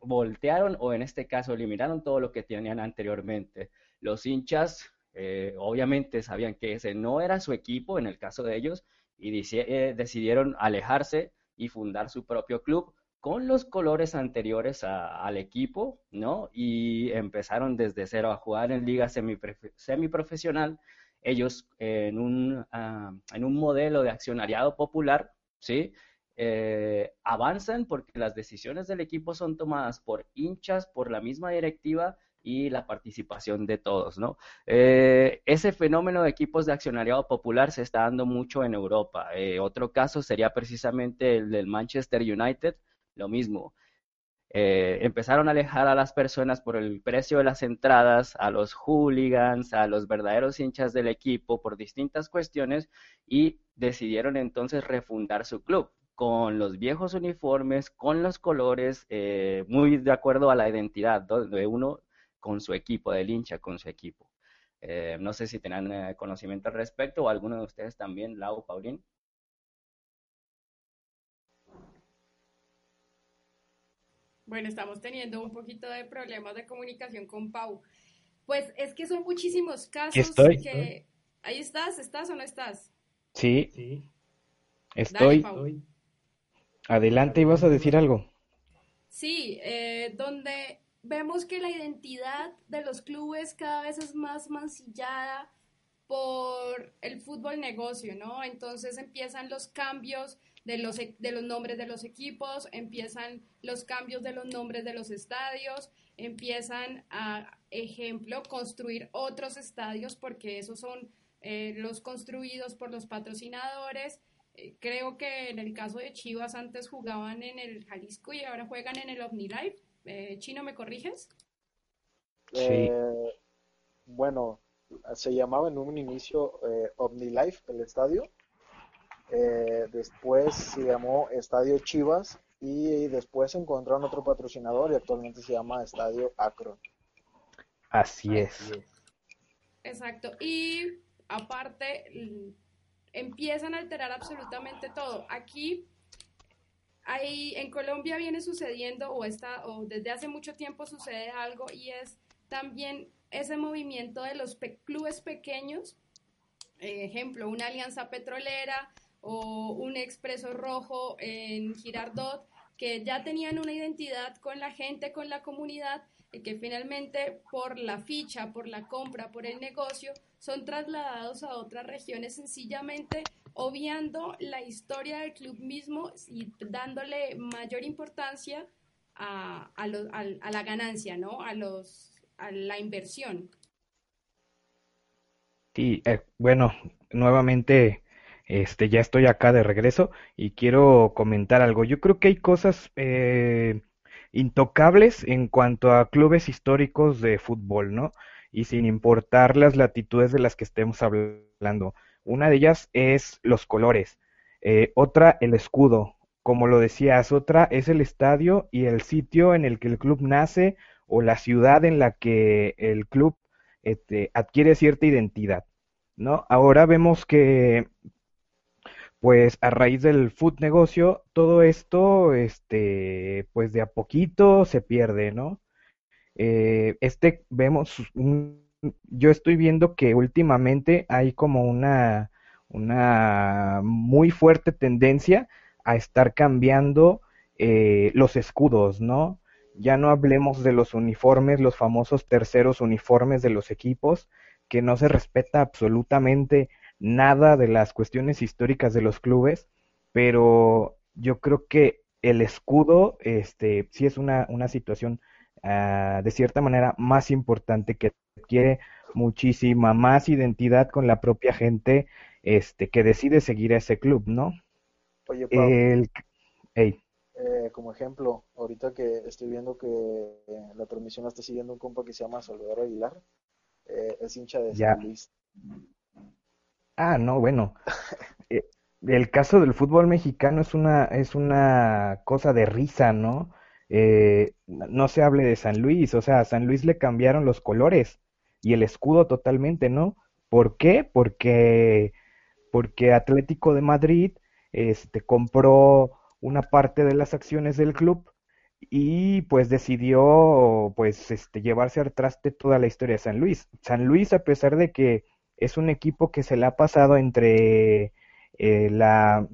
voltearon o en este caso eliminaron todo lo que tenían anteriormente. Los hinchas eh, obviamente sabían que ese no era su equipo en el caso de ellos y eh, decidieron alejarse y fundar su propio club con los colores anteriores al equipo, ¿no? Y empezaron desde cero a jugar en liga semiprofesional ellos en un, ah, en un modelo de accionariado popular, ¿sí? Eh, avanzan porque las decisiones del equipo son tomadas por hinchas, por la misma directiva y la participación de todos, ¿no? Eh, ese fenómeno de equipos de accionariado popular se está dando mucho en Europa. Eh, otro caso sería precisamente el del Manchester United, lo mismo. Eh, empezaron a alejar a las personas por el precio de las entradas, a los hooligans, a los verdaderos hinchas del equipo por distintas cuestiones y decidieron entonces refundar su club con los viejos uniformes, con los colores, muy de acuerdo a la identidad de uno con su equipo, del hincha con su equipo. Eh, no sé si eh, conocimiento al respecto o alguno de ustedes también, Lau, Paulín. Bueno, estamos teniendo un poquito de problemas de comunicación con Pau. Pues es que son muchísimos casos estoy. que... Ahí estás, ¿estás o no estás? Sí, estoy. Adelante, ibas a decir algo. Sí, eh, donde vemos que la identidad de los clubes cada vez es más mancillada por el fútbol negocio, ¿no? Entonces empiezan los cambios de los, e, de los nombres de los equipos, empiezan los cambios de los nombres de los estadios, empiezan a, ejemplo, construir otros estadios porque esos son eh, los construidos por los patrocinadores. Eh, creo que en el caso de Chivas antes jugaban en el Jalisco y ahora juegan en el OmniLife eh, Chino, ¿me corriges? Eh, bueno, se llamaba en un inicio eh, OmniLife, el estadio. Eh, después se llamó Estadio Chivas y después encontraron otro patrocinador y actualmente se llama Estadio Akron. Así es. Exacto. Y aparte, empiezan a alterar absolutamente todo. Aquí Ahí en Colombia viene sucediendo o, está, o desde hace mucho tiempo sucede algo y es también ese movimiento de los clubes pequeños, eh, ejemplo, una alianza petrolera o un expreso rojo en Girardot, que ya tenían una identidad con la gente, con la comunidad, y que finalmente por la ficha, por la compra, por el negocio, son trasladados a otras regiones sencillamente obviando la historia del club mismo y dándole mayor importancia a, a, la ganancia, ¿no? A, los, a la inversión. Sí, eh, bueno, nuevamente este, ya estoy acá de regreso y quiero comentar algo. Yo creo que hay cosas eh, intocables en cuanto a clubes históricos de fútbol, ¿no? Y sin importar las latitudes de las que estemos hablando. Una de ellas es los colores, eh, otra el escudo, como lo decías, otra es el estadio y el sitio en el que el club nace o la ciudad en la que el club este, adquiere cierta identidad, ¿no? Ahora vemos que, pues a raíz del food negocio, todo esto, este, pues de a poquito se pierde, ¿no? Eh, este, vemos un yo estoy viendo que últimamente hay como una, una muy fuerte tendencia a estar cambiando eh, los escudos, ¿no? Ya no hablemos de los uniformes, los famosos terceros uniformes de los equipos, que no se respeta absolutamente nada de las cuestiones históricas de los clubes, pero yo creo que el escudo, este, sí es una, una situación uh, de cierta manera más importante que adquiere muchísima más identidad con la propia gente este que decide seguir a ese club, ¿no? Oye, Pablo, eh, como ejemplo, ahorita que estoy viendo que la transmisión la está siguiendo un compa que se llama Salvador Aguilar, eh, es hincha de San Luis. Ah, no, bueno. Eh, el caso del fútbol mexicano es una, es una cosa de risa, ¿no? no se hable de San Luis, o sea, a San Luis le cambiaron los colores y el escudo totalmente, ¿no? ¿Por qué? Porque, porque Atlético de Madrid este, compró una parte de las acciones del club y pues decidió pues este, llevarse al traste toda la historia de San Luis. San Luis, a pesar de que es un equipo que se le ha pasado entre eh, la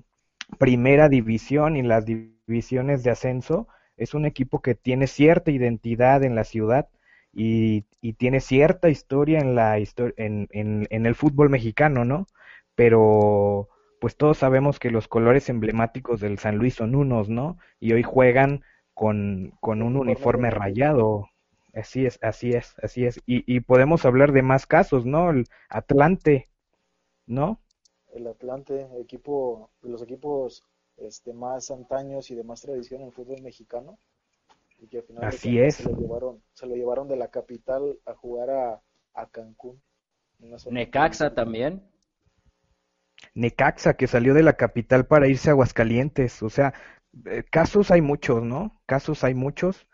primera división y las divisiones de ascenso, es un equipo que tiene cierta identidad en la ciudad y, y tiene cierta historia en la en, en, en el fútbol mexicano, ¿no? Pero pues todos sabemos que los colores emblemáticos del San Luis son unos, ¿no? Y hoy juegan con, con un uniforme rayado. Así es, así es, así es. Y, y podemos hablar de más casos, ¿no? El Atlante, ¿no? El Atlante, equipo, de los equipos este, más antaños y de más tradición en el fútbol mexicano. Y que al final Así es. Se lo, llevaron, se lo llevaron de la capital a jugar a, a Cancún. Necaxa también. Necaxa, que salió de la capital para irse a Aguascalientes. O sea, eh, casos hay muchos, ¿no? Casos hay muchos.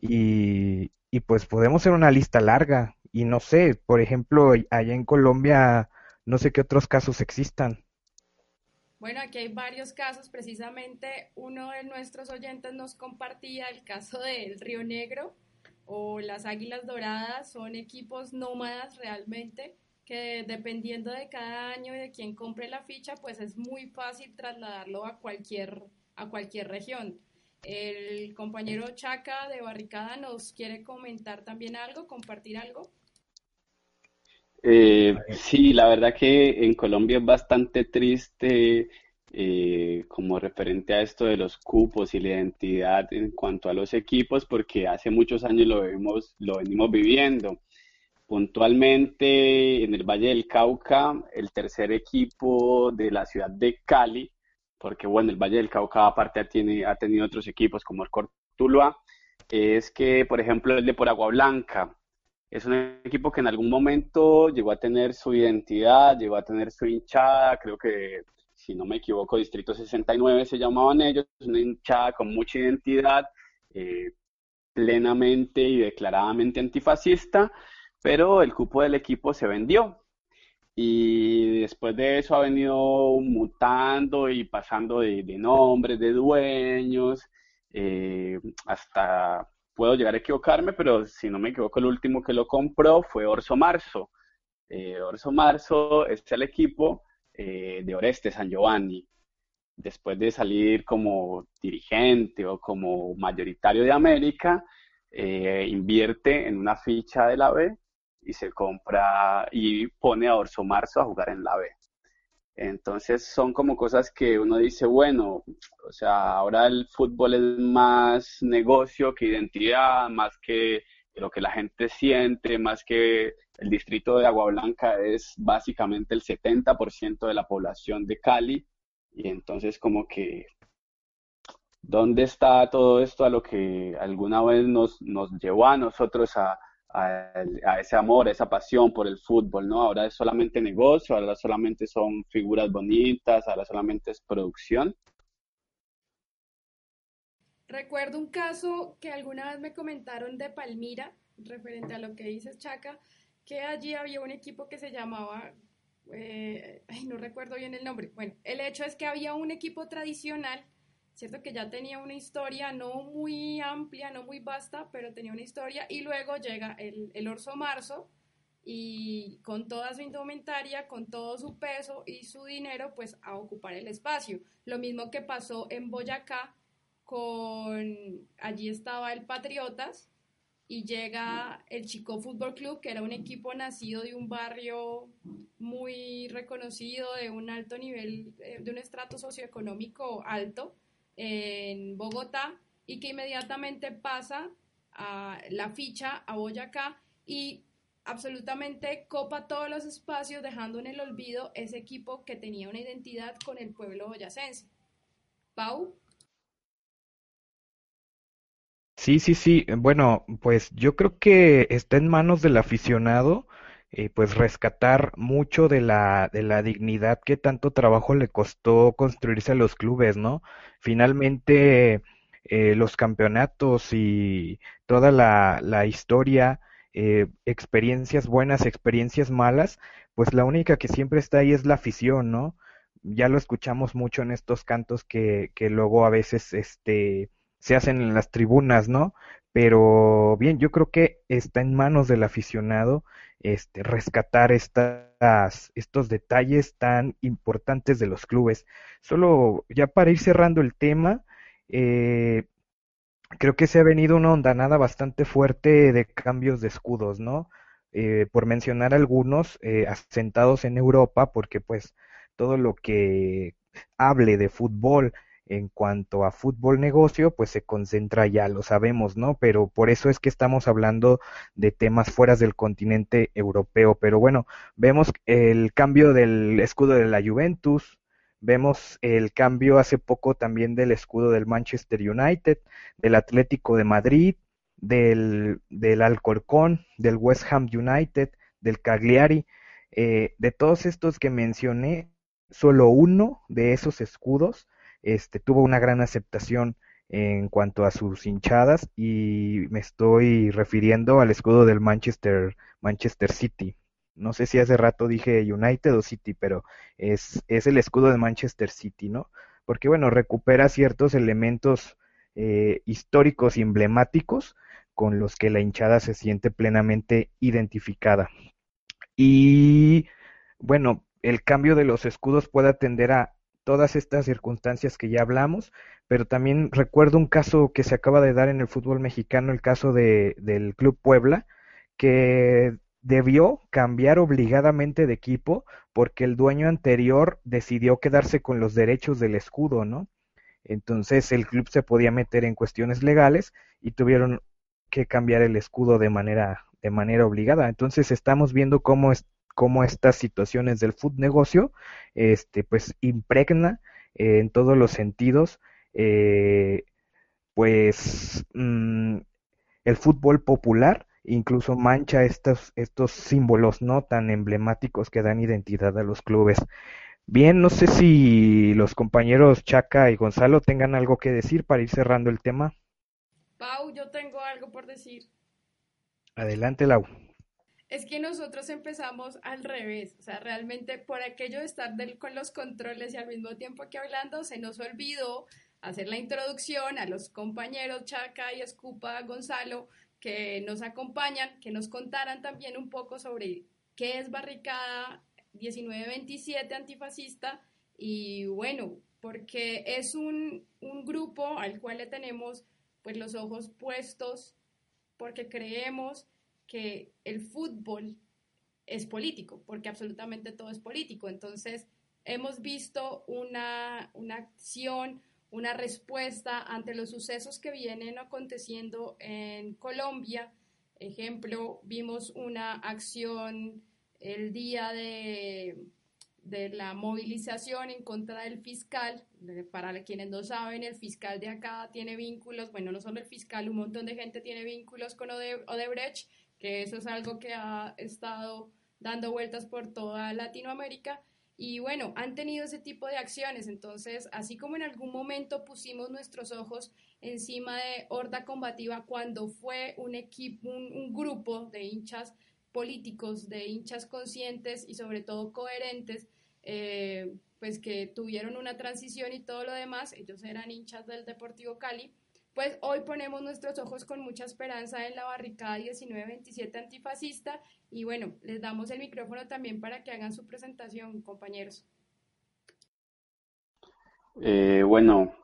Y, y pues podemos hacer una lista larga. Y no sé, por ejemplo, allá en Colombia, no sé qué otros casos existan. Bueno, aquí hay varios casos. Precisamente uno de nuestros oyentes nos compartía el caso del Río Negro o las Águilas Doradas. Son equipos nómadas realmente que dependiendo de cada año y de quién compre la ficha, pues es muy fácil trasladarlo a cualquier, a cualquier región. El compañero Chaca de Barricada nos quiere comentar también algo, compartir algo. Eh, sí, la verdad que en Colombia es bastante triste eh, como referente a esto de los cupos y la identidad en cuanto a los equipos, porque hace muchos años lo, vemos, lo venimos viviendo. Puntualmente en el Valle del Cauca, el tercer equipo de la ciudad de Cali, porque bueno, el Valle del Cauca aparte tiene, ha tenido otros equipos como el Cortuluá, es que, por ejemplo, el de por Agua Blanca, es un equipo que en algún momento llegó a tener su identidad, llegó a tener su hinchada, creo que, si no me equivoco, Distrito 69 se llamaban ellos, una hinchada con mucha identidad, eh, plenamente y declaradamente antifascista, pero el cupo del equipo se vendió. Y después de eso ha venido mutando y pasando de, nombres, de dueños, eh, hasta puedo llegar a equivocarme, pero si no me equivoco, el último que lo compró fue Orso Marzo. Eh, Orso Marzo es el equipo eh, de Oreste San Giovanni. Después de salir como dirigente o como mayoritario de América, invierte en una ficha de la B y se compra y pone a Orso Marzo a jugar en la B. Entonces son como cosas que uno dice, bueno, o sea, ahora el fútbol es más negocio que identidad, más que lo que la gente siente, más que el distrito de Agua Blanca es básicamente el 70% de la población de Cali. Y entonces como que, ¿dónde está todo esto a lo que alguna vez nos, nos llevó a nosotros a, a, ese amor, a esa pasión por el fútbol, ¿no? Ahora es solamente negocio, ahora solamente son figuras bonitas, ahora solamente es producción. Recuerdo un caso que alguna vez me comentaron de Palmira, referente a lo que dices, Chaca, que allí había un equipo que se llamaba, eh, ay, no recuerdo bien el nombre. Bueno, el hecho es que había un equipo tradicional ¿cierto? Que ya tenía una historia no muy amplia, no muy vasta, pero tenía una historia y luego llega el, el Orso Marzo y con toda su indumentaria, con todo su peso y su dinero, pues a ocupar el espacio. Lo mismo que pasó en Boyacá con, allí estaba el Patriotas y llega el Chico Fútbol Club, que era un equipo nacido de un barrio muy reconocido, de un alto nivel, eh, de un estrato socioeconómico alto, en Bogotá y que inmediatamente pasa a la ficha a Boyacá y absolutamente copa todos los espacios dejando en el olvido ese equipo que tenía una identidad con el pueblo boyacense. Pau. Sí, sí, sí. Bueno, pues yo creo que está en manos del aficionado eh, pues rescatar mucho de la, de la dignidad que tanto trabajo le costó construirse a los clubes, ¿no? Finalmente, eh, los campeonatos y toda la, la historia, eh, experiencias buenas, experiencias malas, pues la única que siempre está ahí es la afición, ¿no? Ya lo escuchamos mucho en estos cantos que, que luego a veces este, se hacen en las tribunas, ¿no? Pero bien, yo creo que está en manos del aficionado este, rescatar estas, estos detalles tan importantes de los clubes. Solo ya para ir cerrando el tema, eh, creo que se ha venido una ondanada bastante fuerte de cambios de escudos, ¿no? Eh, por mencionar algunos, eh, asentados en Europa, porque pues todo lo que hable de fútbol en cuanto a fútbol negocio, pues se concentra ya, lo sabemos, ¿no? Pero por eso es que estamos hablando de temas fuera del continente europeo. Pero bueno, vemos el cambio del escudo de la Juventus, vemos el cambio hace poco también del escudo del Manchester United, del Atlético de Madrid, del, del Alcorcón, del West Ham United, del Cagliari. Eh, de todos estos que mencioné, solo uno de esos escudos este, tuvo una gran aceptación en cuanto a sus hinchadas y me estoy refiriendo al escudo del Manchester, Manchester City. No sé si hace rato dije United o City, pero es, es el escudo de Manchester City, ¿no? Porque bueno, recupera ciertos elementos eh, históricos y emblemáticos con los que la hinchada se siente plenamente identificada. Y bueno, el cambio de los escudos puede atender a todas estas circunstancias que ya hablamos, pero también recuerdo un caso que se acaba de dar en el fútbol mexicano, el caso de, del Club Puebla, que debió cambiar obligadamente de equipo porque el dueño anterior decidió quedarse con los derechos del escudo, ¿no? Entonces el club se podía meter en cuestiones legales y tuvieron que cambiar el escudo de manera de manera obligada. Entonces estamos viendo cómo es, cómo estas situaciones del food negocio, este, pues impregna eh, en todos los sentidos, eh, pues mm, el fútbol popular incluso mancha estos, estos símbolos no tan emblemáticos que dan identidad a los clubes. Bien, no sé si los compañeros Chaca y Gonzalo tengan algo que decir para ir cerrando el tema. Pau, yo tengo algo por decir. Adelante, Lau es que nosotros empezamos al revés, o sea, realmente por aquello de estar con los controles y al mismo tiempo que hablando, se nos olvidó hacer la introducción a los compañeros Chaca y Escupa, Gonzalo, que nos acompañan, que nos contaran también un poco sobre qué es Barricada 1927 antifascista y bueno, porque es un, un grupo al cual le tenemos pues los ojos puestos porque creemos que el fútbol es político, porque absolutamente todo es político. Entonces, hemos visto una, una acción, una respuesta ante los sucesos que vienen aconteciendo en Colombia. Ejemplo, vimos una acción el día de, de la movilización en contra del fiscal. Para quienes no saben, el fiscal de acá tiene vínculos, bueno, no solo el fiscal, un montón de gente tiene vínculos con Odebrecht que eso es algo que ha estado dando vueltas por toda Latinoamérica. Y bueno, han tenido ese tipo de acciones. Entonces, así como en algún momento pusimos nuestros ojos encima de Horda Combativa cuando fue un equipo, un, grupo de hinchas políticos, de hinchas conscientes y sobre todo coherentes, eh, pues que tuvieron una transición y todo lo demás, ellos eran hinchas del Deportivo Cali, pues hoy ponemos nuestros ojos con mucha esperanza en la barricada 1927 antifascista y bueno, les damos el micrófono también para que hagan su presentación, compañeros. Eh, bueno,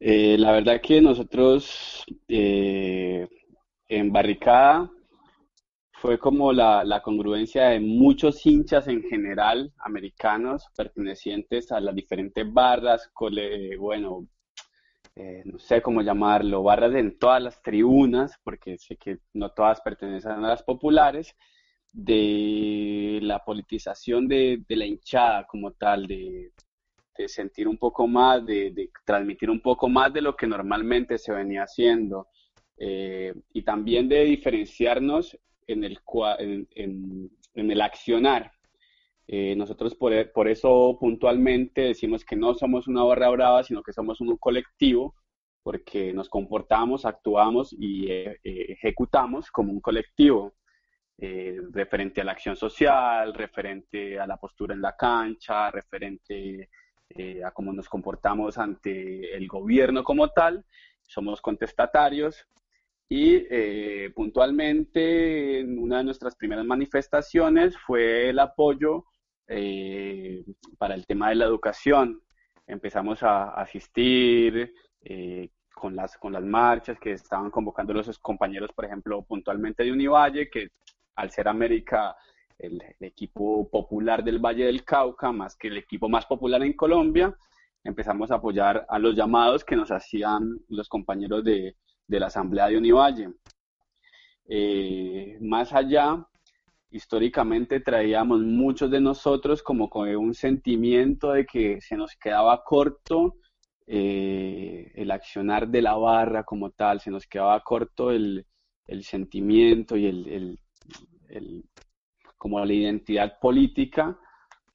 eh, la verdad que nosotros eh, en barricada fue como la, la, congruencia de muchos hinchas en general americanos pertenecientes a las diferentes barras, bueno, eh, no sé cómo llamarlo, barras en todas las tribunas, porque sé que no todas pertenecen a las populares, de la politización de, la hinchada como tal, de, sentir un poco más, de, transmitir un poco más de lo que normalmente se venía haciendo, eh, y también de diferenciarnos en el, en, el accionar. Eh, nosotros por, por, eso puntualmente decimos que no somos una barra brava, sino que somos un colectivo, porque nos comportamos, actuamos y eh, eh, ejecutamos como un colectivo, referente a la acción social, referente a la postura en la cancha, referente a cómo nos comportamos ante el gobierno como tal. Somos contestatarios y puntualmente en una de nuestras primeras manifestaciones fue el apoyo eh, para el tema de la educación. Empezamos a asistir eh, con las, con las marchas que estaban convocando los compañeros, por ejemplo, puntualmente de Univalle, que al ser América el, equipo popular del Valle del Cauca, más que el equipo más popular en Colombia, empezamos a apoyar a los llamados que nos hacían los compañeros de, de la Asamblea de Univalle. Eh, más allá, históricamente traíamos muchos de nosotros como con un sentimiento de que se nos quedaba corto eh, el accionar de la barra como tal, se nos quedaba corto el, sentimiento y el, como la identidad política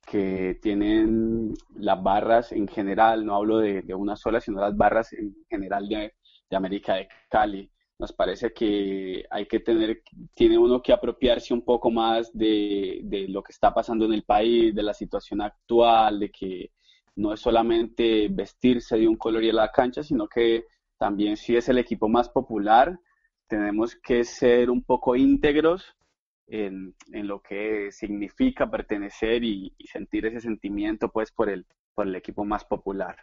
que tienen las barras en general, no hablo de, una sola, sino las barras en general de América de Cali. Nos parece que hay que tener, tiene uno que apropiarse un poco más de, de lo que está pasando en el país, de la situación actual, de que no es solamente vestirse de un color y a la cancha, sino que también si es el equipo más popular, tenemos que ser un poco íntegros en, en lo que significa pertenecer y, y, sentir ese sentimiento pues por el, por el equipo más popular.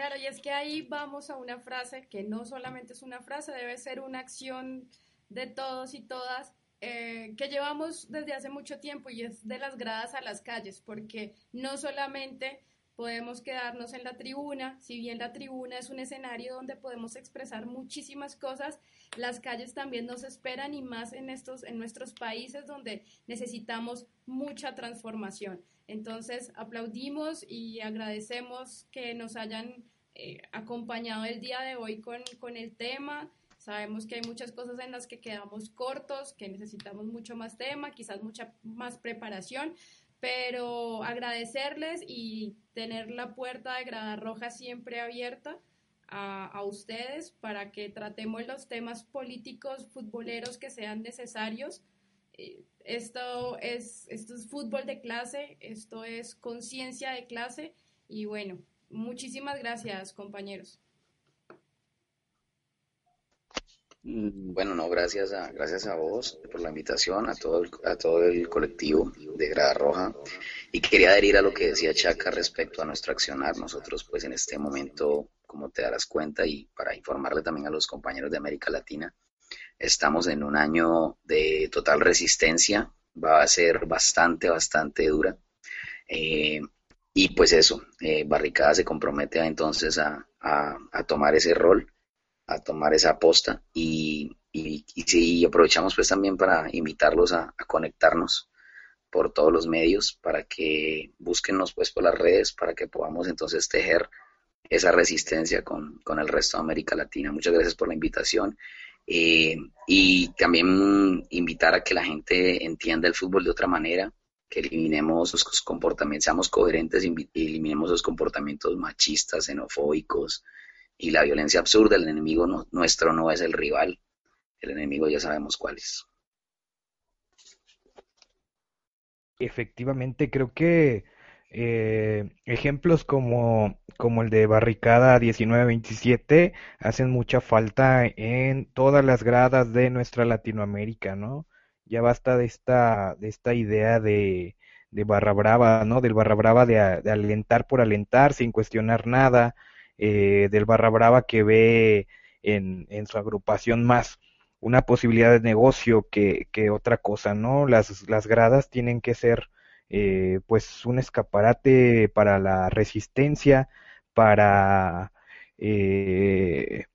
Claro, y es que ahí vamos a una frase que no solamente es una frase, debe ser una acción de todos y todas eh, que llevamos desde hace mucho tiempo y es de las gradas a las calles, porque no solamente podemos quedarnos en la tribuna, si bien la tribuna es un escenario donde podemos expresar muchísimas cosas, las calles también nos esperan y más en estos en nuestros países donde necesitamos mucha transformación. Entonces, aplaudimos y agradecemos que nos hayan eh, acompañado el día de hoy con, con el tema. Sabemos que hay muchas cosas en las que quedamos cortos, que necesitamos mucho más tema, quizás mucha más preparación, pero agradecerles y tener la puerta de Grada Roja siempre abierta a, a, ustedes para que tratemos los temas políticos, futboleros que sean necesarios. Eh, esto, es, esto es fútbol de clase, esto es conciencia de clase y bueno, muchísimas gracias compañeros. Mm, bueno, no, gracias a, gracias a vos por la invitación, a todo, el, a todo el colectivo de Grada Roja. Y quería adherir a lo que decía Chaca respecto a nuestro accionar. Nosotros, pues en este momento, como te darás cuenta, y para informarle también a los compañeros de América Latina, estamos en un año de total resistencia. Va a ser bastante, bastante dura. Eh, y pues eso, eh, Barricada se compromete entonces a, a, tomar ese rol a tomar esa aposta y, y, aprovechamos pues también para invitarlos a, a, conectarnos por todos los medios para que búsquennos pues por las redes para que podamos entonces tejer esa resistencia con, con el resto de América Latina. Muchas gracias por la invitación eh, y también invitar a que la gente entienda el fútbol de otra manera, que eliminemos esos comportamientos, seamos coherentes, eliminemos esos comportamientos machistas, xenofóbicos, y la violencia absurda, el enemigo nuestro no es el rival, el enemigo ya sabemos cuál es. Efectivamente, creo que eh, ejemplos como, como el de Barricada 1927 hacen mucha falta en todas las gradas de nuestra Latinoamérica, ¿no? Ya basta de esta, de esta idea de, de barra brava, ¿no? Del barra brava de, alentar por alentar sin cuestionar nada, eh, del Barra Brava que ve en, en, su agrupación más una posibilidad de negocio que, que otra cosa, ¿no? Las, las gradas tienen que ser eh, pues un escaparate para la resistencia, para eh,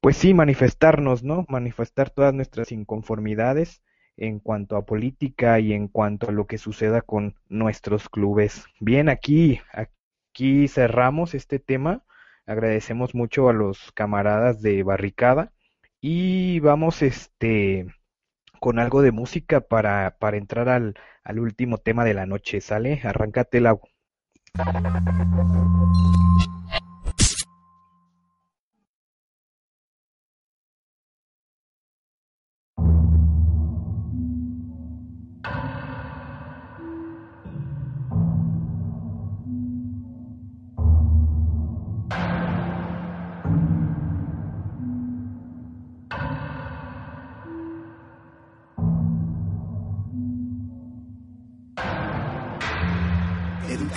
pues sí, manifestarnos, ¿no? Manifestar todas nuestras inconformidades en cuanto a política y en cuanto a lo que suceda con nuestros clubes. Bien, aquí, aquí cerramos este tema. Agradecemos mucho a los camaradas de Barricada y vamos este con algo de música para, para entrar al, al último tema de la noche. ¿Sale? Arráncate la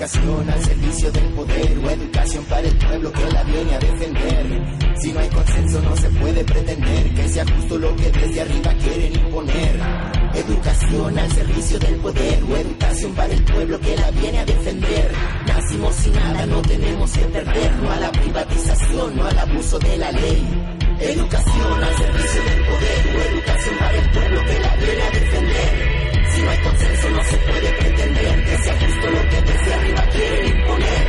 Educación al servicio del poder o educación para el pueblo que la viene a defender. Si no hay consenso no se puede pretender que sea justo lo que desde arriba quieren imponer. Educación al servicio del poder o educación para el pueblo que la viene a defender. Nacimos sin nada, no tenemos que perder, no a la privatización, no al abuso de la ley. Educación al servicio del poder o educación para el pueblo que la viene a defender. Si no hay consenso no se puede pretender que sea justo lo que desde arriba quieren imponer.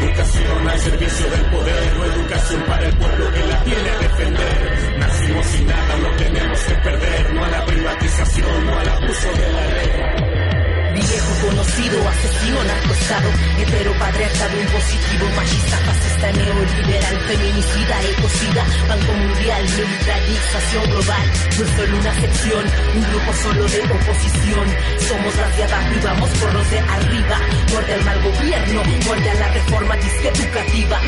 Educación al servicio del poder o educación para el pueblo que la viene a defender. Nacimos sin nada, no tenemos que perder, no a la privatización, no al abuso de la ley. Viejo conocido, asesino, narcoestado, hetero, patriarcado, impositivo, machista, fascista, neoliberal, feminicida, ecocida, banco mundial, militarización global. No es solo una sección, un grupo solo de oposición. Somos las de abajo y vamos por los de arriba. Muerte al mal gobierno, muerte a la reforma disque educativa.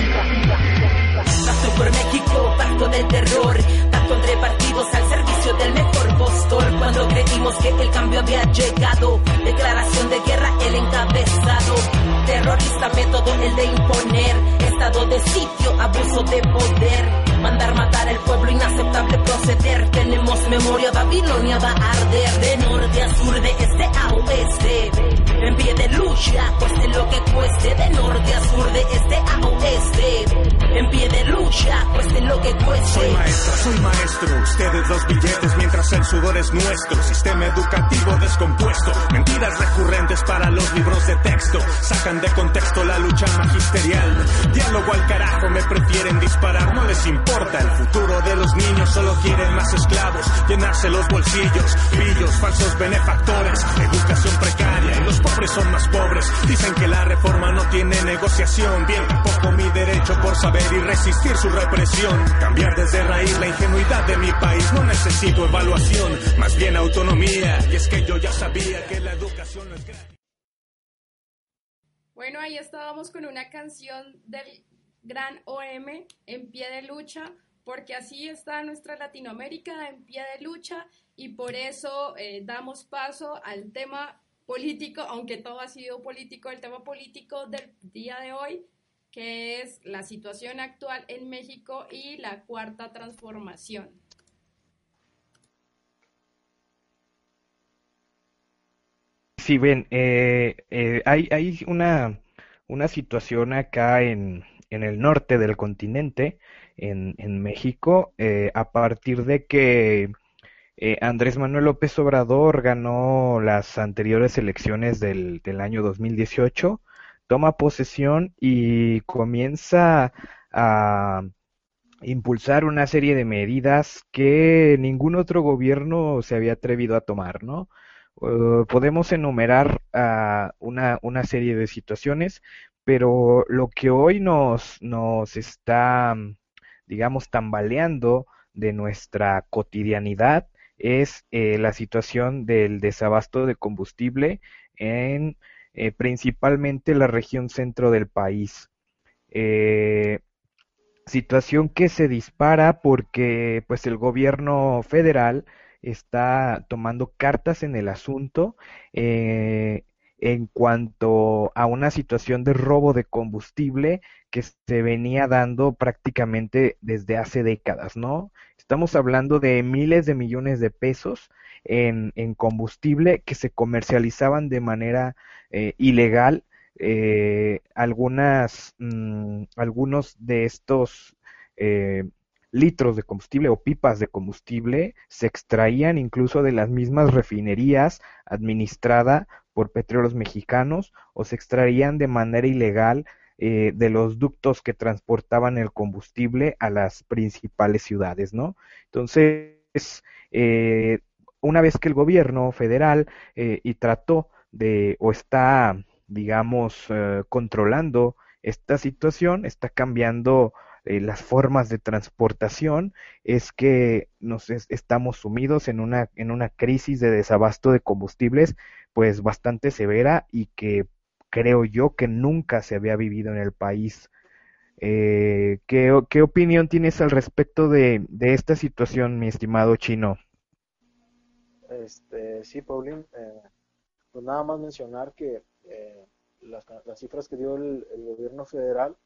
Pacto por México, pacto del terror, pacto entre partidos al servicio del mejor postor. Cuando creímos que el cambio había llegado, declaración de guerra, el encabezado. Terrorista método, el de imponer, estado de sitio, abuso de poder. Mandar matar al pueblo, inaceptable proceder. Tenemos memoria, Babilonia va a arder. De norte a sur, de este a oeste. En pie de lucha, cueste lo que cueste. De norte a sur, de este a oeste. En pie de lucha, cueste lo que cueste. Soy maestro, soy maestro. Ustedes los billetes mientras el sudor es nuestro. Sistema educativo descompuesto. Mentiras recurrentes para los libros de texto. Sacan de contexto la lucha magisterial. Diálogo al carajo, me prefieren disparar, no les importa. El futuro de los niños solo quieren más esclavos. Llenarse los bolsillos. Pillos, falsos benefactores. Educación precaria y los pobres son más pobres. Dicen que la reforma no tiene negociación. Bien, tampoco mi derecho por saber y resistir su represión. Cambiar desde raíz la ingenuidad de mi país. No necesito evaluación, más bien autonomía. Y es que yo ya sabía que la educación no es gratis. Bueno, ahí estábamos con una canción del gran OM en pie de lucha, porque así está nuestra Latinoamérica en pie de lucha y por eso eh, damos paso al tema político, aunque todo ha sido político, el tema político del día de hoy, que es la situación actual en México y la cuarta transformación. Sí, ven, eh, eh, hay, hay una, una situación acá en, en el norte del continente, en, en México, eh, a partir de que eh, Andrés Manuel López Obrador ganó las anteriores elecciones del, del año 2018, toma posesión y comienza a impulsar una serie de medidas que ningún otro gobierno se había atrevido a tomar, ¿no? Uh, podemos enumerar uh, una, una, serie de situaciones, pero lo que hoy nos, está, digamos, tambaleando de nuestra cotidianidad es eh, la situación del desabasto de combustible en eh, principalmente la región centro del país. Eh, situación que se dispara porque pues el gobierno federal está tomando cartas en el asunto eh, en cuanto a una situación de robo de combustible que se venía dando prácticamente desde hace décadas, ¿no? Estamos hablando de miles de millones de pesos en, en combustible que se comercializaban de manera eh, ilegal. Eh, algunas, mmm, algunos de estos eh, litros de combustible o pipas de combustible se extraían incluso de las mismas refinerías administrada por petróleos mexicanos o se extraían de manera ilegal eh, de los ductos que transportaban el combustible a las principales ciudades, ¿no? Entonces, eh, una vez que el gobierno federal eh, y trató de o está, digamos, eh, controlando esta situación, está cambiando eh, las formas de transportación, es que nos es, estamos sumidos en una, en una crisis de desabasto de combustibles pues bastante severa y que creo yo que nunca se había vivido en el país. Eh, ¿qué, ¿Qué opinión tienes al respecto de, de esta situación, mi estimado chino? Este, sí, Paulín, eh, pues nada más mencionar que eh, las, las cifras que dio el gobierno federal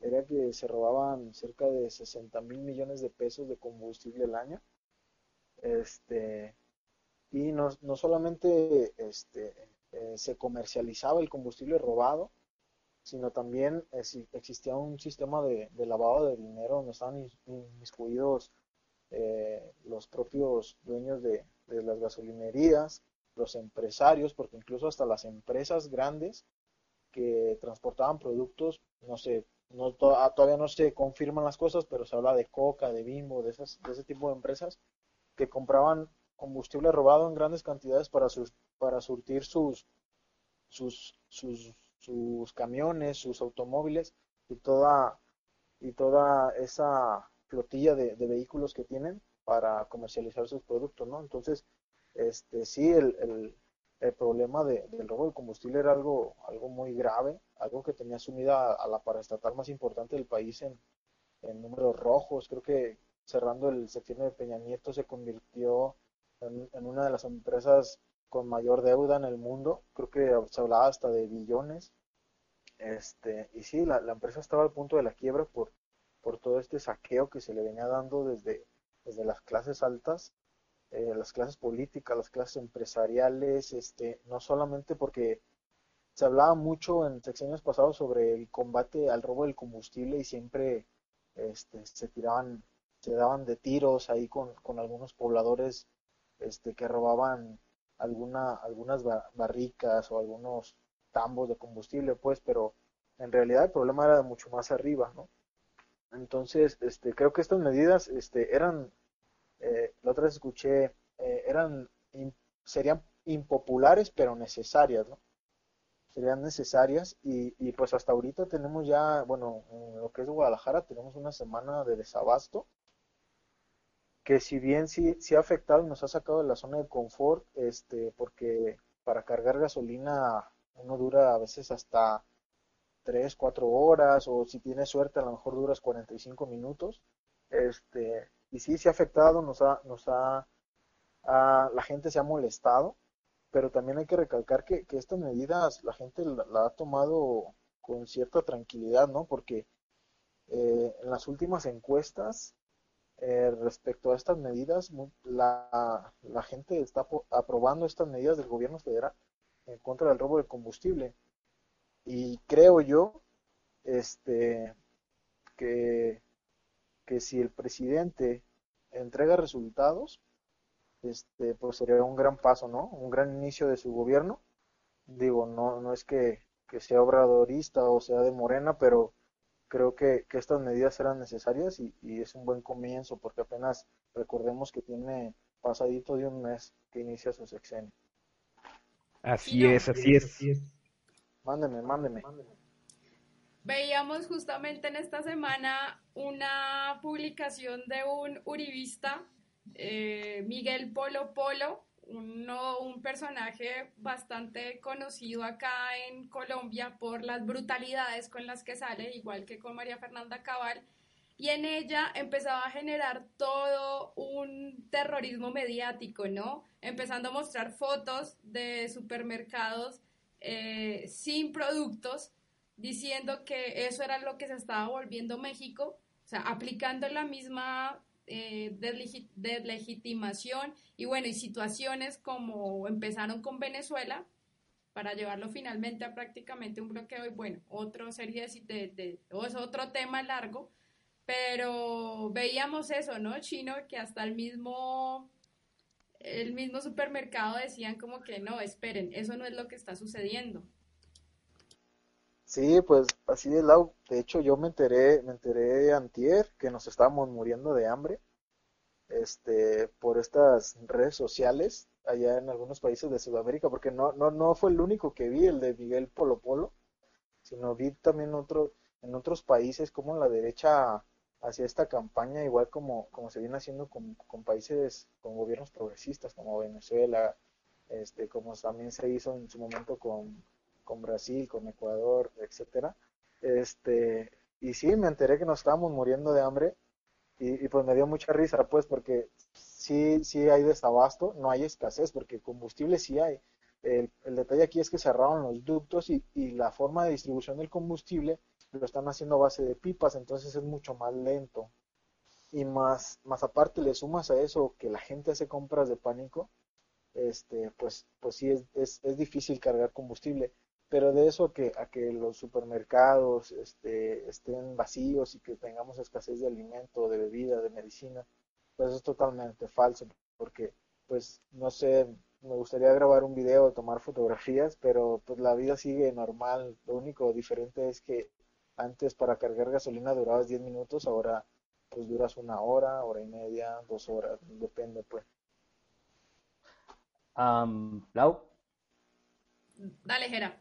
era que se robaban cerca de 60 mil millones de pesos de combustible al año. Este, y no, no solamente este, eh, se comercializaba el combustible robado, sino también existía un sistema de, lavado de dinero donde estaban inmiscuidos eh, los propios dueños de, de las gasolinerías, los empresarios, porque incluso hasta las empresas grandes que transportaban productos, no sé, no ah, todavía no se confirman las cosas, pero se habla de Coca, de Bimbo, de esas, de ese tipo de empresas que compraban combustible robado en grandes cantidades para sus, para surtir sus, sus, sus, sus camiones, sus automóviles y toda, y toda esa flotilla de, vehículos que tienen para comercializar sus productos, ¿no? Entonces, este, sí, el, el problema de- del robo de combustible era algo, algo muy grave, algo que tenía sumida a, la paraestatal más importante del país en, en números rojos. Creo que cerrando el sexenio de Peña Nieto se convirtió en, en una de las empresas con mayor deuda en el mundo. Creo que se hablaba hasta de billones. Este, y sí, la, la empresa estaba al punto de la quiebra por, por todo este saqueo que se le venía dando desde, desde las clases altas, eh, las clases políticas, las clases empresariales, este, no solamente porque se hablaba mucho en sexenios pasados sobre el combate al robo del combustible y siempre este, se tiraban, se daban de tiros ahí con, con algunos pobladores este, que robaban alguna, algunas ba- barricas o algunos tambos de combustible, pues, pero en realidad el problema era de mucho más arriba, ¿no? Entonces, este, creo que estas medidas este, eran, eh, la otra vez escuché, eh, eran, serían impopulares pero necesarias, ¿no? Serían necesarias y, y pues hasta ahorita tenemos ya, bueno, en lo que es Guadalajara tenemos una semana de desabasto que si bien sí, sí ha afectado y nos ha sacado de la zona de confort, este, porque para cargar gasolina uno dura a veces hasta 3, 4 horas, o si tienes suerte a lo mejor duras 45 minutos, este, y sí, sí ha afectado, nos ha, nos ha, la gente se ha molestado, pero también hay que recalcar que, que estas medidas la gente la, ha tomado con cierta tranquilidad, ¿no? Porque eh, en las últimas encuestas eh, respecto a estas medidas, la, la gente está aprobando estas medidas del gobierno federal en contra del robo de combustible. Y creo yo este, que, que si el presidente entrega resultados, este, pues sería un gran paso, ¿no? Un gran inicio de su gobierno. Digo, no, no es que, que sea obradorista o sea de Morena, pero creo que, que estas medidas eran necesarias y, y es un buen comienzo porque apenas recordemos que tiene pasadito de un mes que inicia su sexenio. Así es, así es. Mándeme, mándeme. Veíamos justamente en esta semana una publicación de un uribista, eh, Miguel Polo Polo, uno- un personaje bastante conocido acá en Colombia por las brutalidades con las que sale, igual que con María Fernanda Cabal, y en ella empezaba a generar todo un terrorismo mediático, ¿no? Empezando a mostrar fotos de supermercados eh, sin productos, diciendo que eso era lo que se estaba volviendo México, o sea, aplicando la misma eh, deslegi- deslegitimación y bueno, y situaciones como empezaron con Venezuela para llevarlo finalmente a prácticamente un bloqueo y bueno, otra serie de, de, es otro tema largo, pero veíamos eso, ¿no? Chino, que hasta el mismo el mismo supermercado decían como que no, esperen, eso no es lo que está sucediendo. Sí, pues así es, Lau. De hecho, yo me enteré, me enteré antier que nos estábamos muriendo de hambre, este, por estas redes sociales allá en algunos países de Sudamérica, porque no, no, no fue el único que vi, el de Miguel Polo Polo, sino vi también otro, en otros países como la derecha hacía esta campaña, igual como, como se viene haciendo con, con países con gobiernos progresistas como Venezuela, este, como también se hizo en su momento con, con Brasil, con Ecuador, etcétera. Este, y sí, me enteré que nos estábamos muriendo de hambre y, pues me dio mucha risa, pues, porque sí, sí hay desabasto, no hay escasez, porque combustible sí hay. el, el detalle aquí es que cerraron los ductos y, y la forma de distribución del combustible lo están haciendo a base de pipas, entonces es mucho más lento. Y más, más aparte le sumas a eso que la gente hace compras de pánico, este, pues, pues sí es, es, es difícil cargar combustible. Pero de eso a que, a que los supermercados este, estén vacíos y que tengamos escasez de alimento, de bebida, de medicina, pues es totalmente falso, porque pues no sé, me gustaría grabar un video, tomar fotografías, pero pues la vida sigue normal. Lo único diferente es que antes para cargar gasolina durabas 10 minutos, ahora pues duras una hora, hora y media, dos horas, depende pues. Am, Lau. Dale, Jera.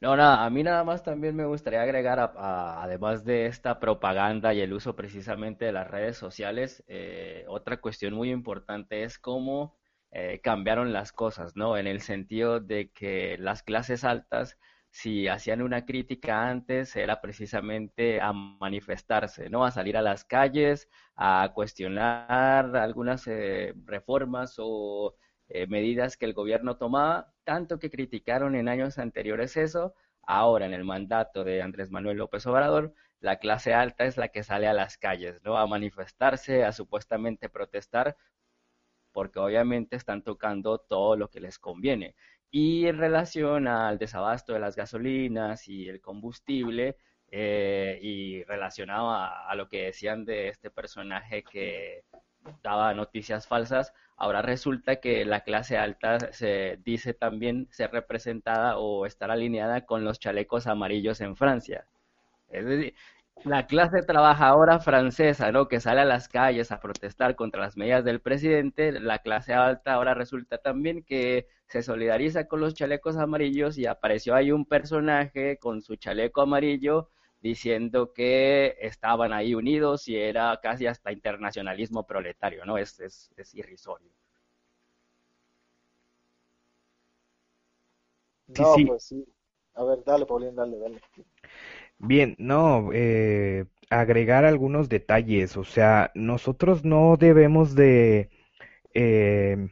No, nada, a mí nada más también me gustaría agregar, a- además de esta propaganda y el uso precisamente de las redes sociales, eh, otra cuestión muy importante es cómo eh, cambiaron las cosas, ¿no? En el sentido de que las clases altas, si hacían una crítica antes, era precisamente a manifestarse, ¿no? A salir a las calles, a cuestionar algunas eh, reformas o eh, medidas que el gobierno tomaba, tanto que criticaron en años anteriores eso, ahora en el mandato de Andrés Manuel López Obrador, la clase alta es la que sale a las calles, ¿no? A manifestarse, a supuestamente protestar, porque obviamente están tocando todo lo que les conviene. Y en relación al desabasto de las gasolinas y el combustible, eh, y relacionado a, a lo que decían de este personaje que daba noticias falsas, ahora resulta que la clase alta se dice también ser representada o estar alineada con los chalecos amarillos en Francia. Es decir, la clase trabajadora francesa, ¿no? Que sale a las calles a protestar contra las medidas del presidente, la clase alta ahora resulta también que se solidariza con los chalecos amarillos y apareció ahí un personaje con su chaleco amarillo diciendo que estaban ahí unidos y era casi hasta internacionalismo proletario, ¿no? Es, es, es irrisorio. Sí, No, sí. pues sí. A ver, dale, Paulín, dale, dale. Bien, no, eh, agregar algunos detalles, o sea, nosotros no debemos de, eh,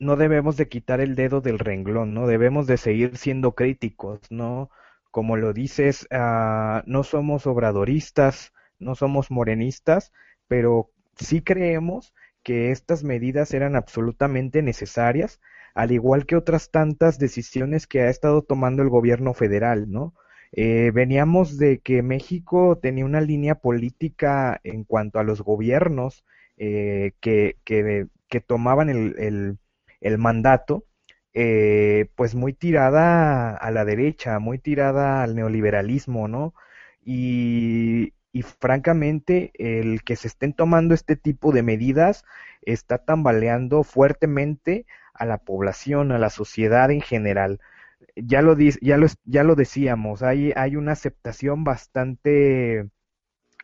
no debemos de quitar el dedo del renglón, ¿no? Debemos de seguir siendo críticos, ¿no? Como lo dices, ah, no somos obradoristas, no somos morenistas, pero sí creemos que estas medidas eran absolutamente necesarias, al igual que otras tantas decisiones que ha estado tomando el gobierno federal, ¿no? Eh, veníamos de que México tenía una línea política en cuanto a los gobiernos eh, que, que, que tomaban el, el, el mandato, eh, pues muy tirada a la derecha, muy tirada al neoliberalismo, ¿no? Y, francamente, el que se estén tomando este tipo de medidas está tambaleando fuertemente a la población, a la sociedad en general ya lo, ya lo, ya lo decíamos, hay, hay una aceptación bastante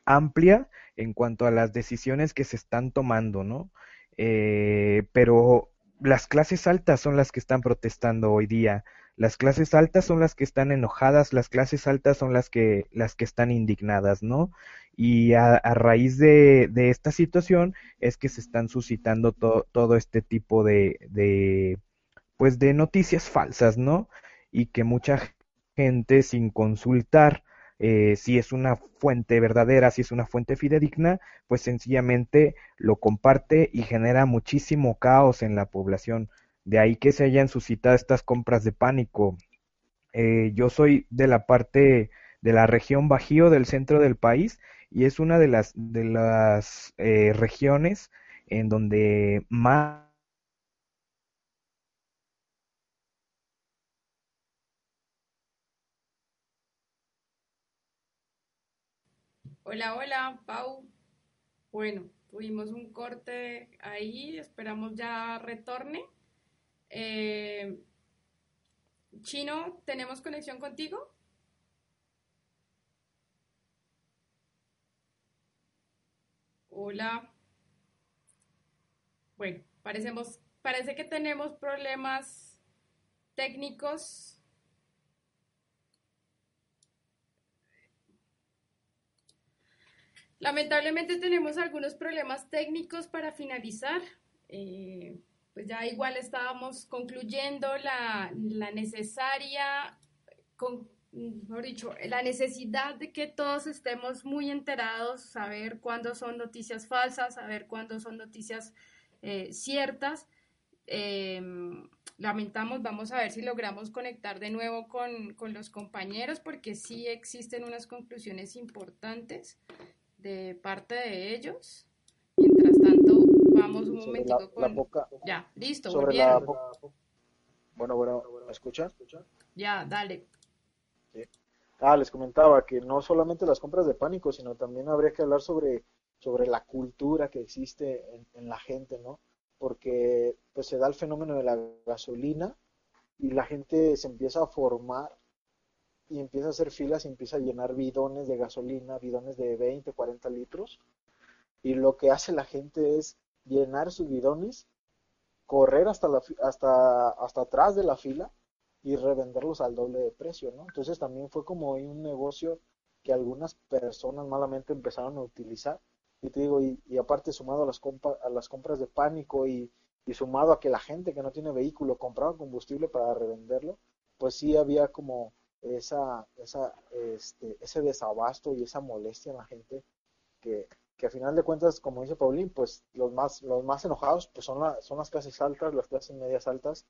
amplia en cuanto a las decisiones que se están tomando, ¿no? Eh, pero las clases altas son las que están protestando hoy día, las clases altas son las que están enojadas, las clases altas son las que, las que están indignadas, ¿no? Y a, a raíz de, de esta situación es que se están suscitando to- todo este tipo de, pues de noticias falsas, ¿no? Y que mucha gente sin consultar eh, si es una fuente verdadera, si es una fuente fidedigna, pues sencillamente lo comparte y genera muchísimo caos en la población. De ahí que se hayan suscitado estas compras de pánico. Eh, yo soy de la parte de la región Bajío del centro del país y es una de las de las eh, regiones en donde más Hola, hola, Pau. Bueno, tuvimos un corte ahí, esperamos ya retorne. Eh, Chino, ¿tenemos conexión contigo? Hola. Bueno, parecemos, parece que tenemos problemas técnicos. Lamentablemente tenemos algunos problemas técnicos para finalizar. Eh, pues ya igual estábamos concluyendo la, la necesaria, dicho, la necesidad de que todos estemos muy enterados, saber cuándo son noticias falsas, saber cuándo son noticias eh, ciertas. Em, lamentamos, vamos a ver si logramos conectar de nuevo con, con, los compañeros, porque sí existen unas conclusiones importantes de parte de ellos. Mientras tanto, vamos un momentito con... ya, listo, sobre la Bueno, bueno, ¿me escuchas? Ya, dale. Ah, les comentaba que no solamente las compras de pánico, sino también habría que hablar sobre, sobre la cultura que existe en, en la gente, ¿no? Porque pues se da el fenómeno de la gasolina y la gente se empieza a formar y empieza a hacer filas y empieza a llenar bidones de gasolina, bidones de 20, 40 litros. Y lo que hace la gente es llenar sus bidones, correr hasta, la, hasta, hasta atrás de la fila y revenderlos al doble de precio, ¿no? Entonces también fue como un negocio que algunas personas malamente empezaron a utilizar. Y te digo, y, aparte sumado a las, a las compras de pánico y, y sumado a que la gente que no tiene vehículo compraba combustible para revenderlo, pues sí había como esa, esa, este, ese desabasto y esa molestia en la gente que, que a final de cuentas, como dice Paulín, pues los más, los más enojados pues son, son las clases altas, las clases medias altas,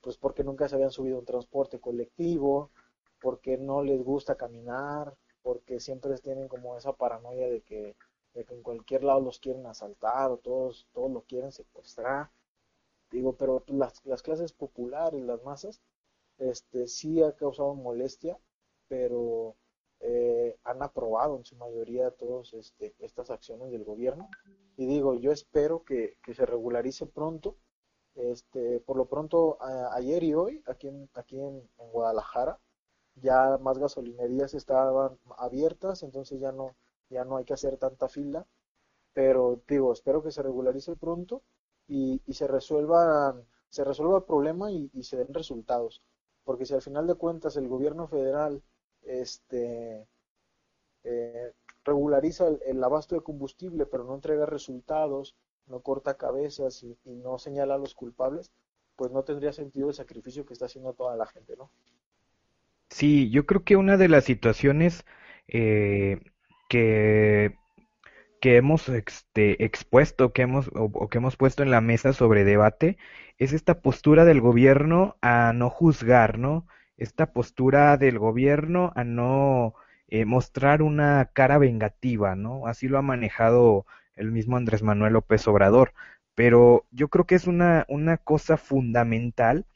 pues porque nunca se habían subido un transporte colectivo, porque no les gusta caminar, porque siempre tienen como esa paranoia de que, de que en cualquier lado los quieren asaltar o todos, todos quieren secuestrar. Digo, pero las, las clases populares, las masas, este, sí ha causado molestia, pero eh, han aprobado en su mayoría todas este, estas acciones del gobierno. Y digo, yo espero que, se regularice pronto. Este, por lo pronto, ayer y hoy, aquí en, aquí en, Guadalajara, ya más gasolinerías estaban abiertas, entonces ya no, ya no hay que hacer tanta fila. Pero digo, espero que se regularice pronto y, se resuelva se resuelva el problema y se den resultados porque si al final de cuentas el gobierno federal este, eh, regulariza el, abasto de combustible, pero no entrega resultados, no corta cabezas y, no señala a los culpables, pues no tendría sentido el sacrificio que está haciendo toda la gente, ¿no? Sí, yo creo que una de las situaciones eh, que que hemos este, expuesto, que hemos, o, que hemos puesto en la mesa sobre debate, es esta postura del gobierno a no juzgar, ¿no? Esta postura del gobierno a no eh, mostrar una cara vengativa, ¿no? Así lo ha manejado el mismo Andrés Manuel López Obrador. Pero yo creo que es una, una cosa fundamental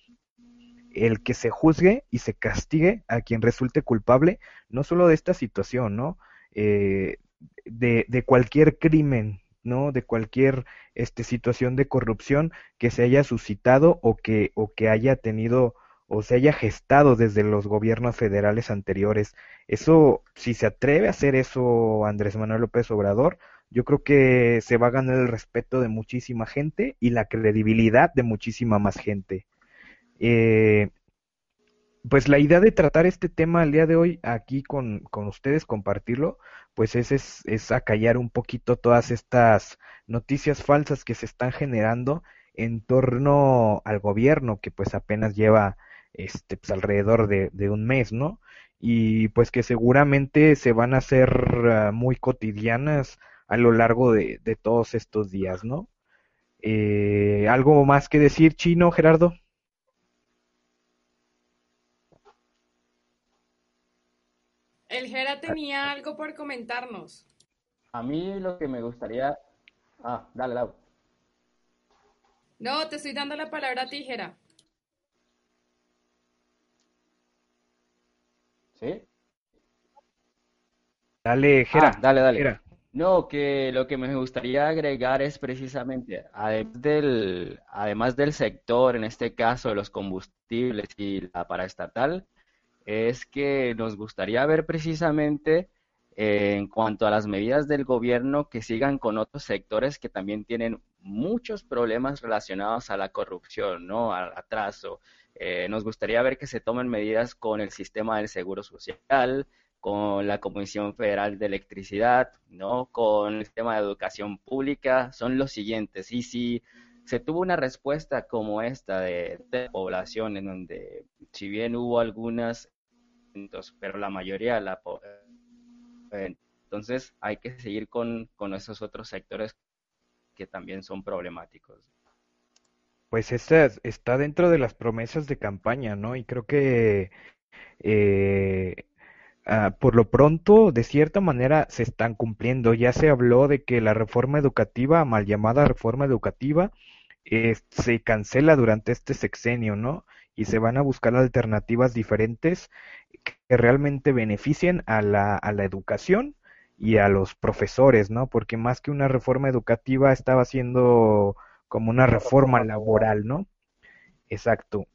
el que se juzgue y se castigue a quien resulte culpable, no solo de esta situación, ¿no? Eh, de, cualquier crimen, ¿no? De cualquier este, situación de corrupción que se haya suscitado o que, o que haya tenido o se haya gestado desde los gobiernos federales anteriores. Eso, si se atreve a hacer eso Andrés Manuel López Obrador, yo creo que se va a ganar el respeto de muchísima gente y la credibilidad de muchísima más gente. Eh, pues la idea de tratar este tema al día de hoy aquí con, con ustedes, compartirlo, pues es, es, es acallar un poquito todas estas noticias falsas que se están generando en torno al gobierno, que pues apenas lleva este pues alrededor de, de un mes, ¿no? Y pues que seguramente se van a hacer ah, muy cotidianas a lo largo de, de todos estos días, ¿no? Eh, ¿Algo más que decir, Chino, Gerardo? El Jera tenía algo por comentarnos. A mí lo que me gustaría... Ah, dale, Lau. No, te estoy dando la palabra a ti, Jera. ¿Sí? Dale, Jera. Ah, dale, dale. No, que lo que me gustaría agregar es precisamente, además del, además del sector, en este caso de los combustibles y la paraestatal, es que nos gustaría ver precisamente eh, en cuanto a las medidas del gobierno que sigan con otros sectores que también tienen muchos problemas relacionados a la corrupción, ¿no? Al atraso. Eh, nos gustaría ver que se tomen medidas con el sistema del seguro social, con la Comisión Federal de Electricidad, ¿no? Con el sistema de educación pública, son los siguientes. Y si se tuvo una respuesta como esta de, población, en donde si bien hubo algunas, pero la mayoría la entonces hay que seguir con, con esos otros sectores que también son problemáticos. Pues esta está dentro de las promesas de campaña, ¿no? Y creo que eh, ah, por lo pronto, de cierta manera, se están cumpliendo. Ya se habló de que la reforma educativa, mal llamada reforma educativa, eh, se cancela durante este sexenio, ¿no? Y se van a buscar alternativas diferentes que realmente beneficien a la, a la educación y a los profesores, ¿no? Porque más que una reforma educativa estaba siendo como una reforma laboral, ¿no? Exacto.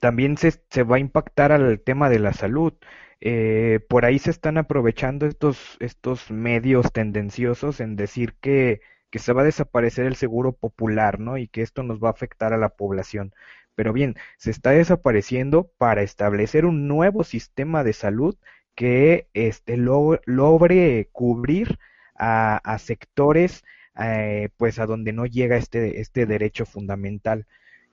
También se, se va a impactar al tema de la salud. Eh, por ahí se están aprovechando estos, estos medios tendenciosos en decir que, que se va a desaparecer el seguro popular, ¿no? Y que esto nos va a afectar a la población. Pero bien, se está desapareciendo para establecer un nuevo sistema de salud que este, logre cubrir a, sectores eh, pues a donde no llega este, este derecho fundamental.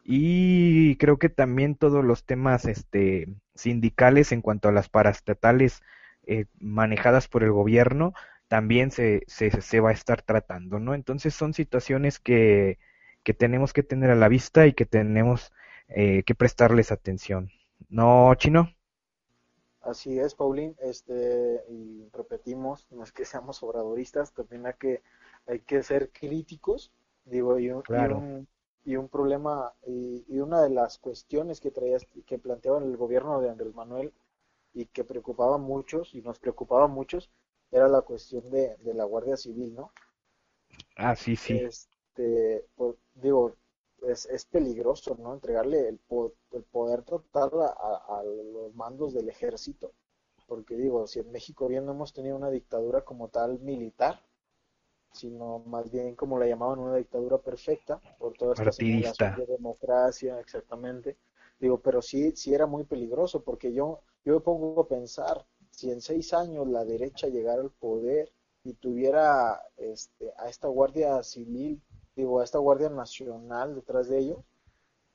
Y creo que también todos los temas este, sindicales en cuanto a las parastatales eh, manejadas por el gobierno también se, se, se, va a estar tratando, ¿no? Entonces son situaciones que, que tenemos que tener a la vista y que tenemos eh, que prestarles atención. ¿No, Chino? Así es, Paulín, este, y repetimos, no es que seamos obradoristas, también hay que hay que ser críticos, digo, y un, y un, problema, y, una de las cuestiones que traía, que planteaba el gobierno de Andrés Manuel y que preocupaba a muchos, y nos preocupaba a muchos, era la cuestión de, la Guardia Civil, ¿no? Ah, sí, sí. Este, pues, digo, es, es peligroso, ¿no? Entregarle el, el poder total a, a, los mandos del ejército, porque digo, si en México bien no hemos tenido una dictadura como tal militar, sino más bien como la llamaban una dictadura perfecta por toda esta de democracia, exactamente. Digo, pero sí, sí era muy peligroso porque yo, yo me pongo a pensar, si en seis años la derecha llegara al poder y tuviera este, a esta Guardia Civil, digo, a esta Guardia Nacional detrás de ellos,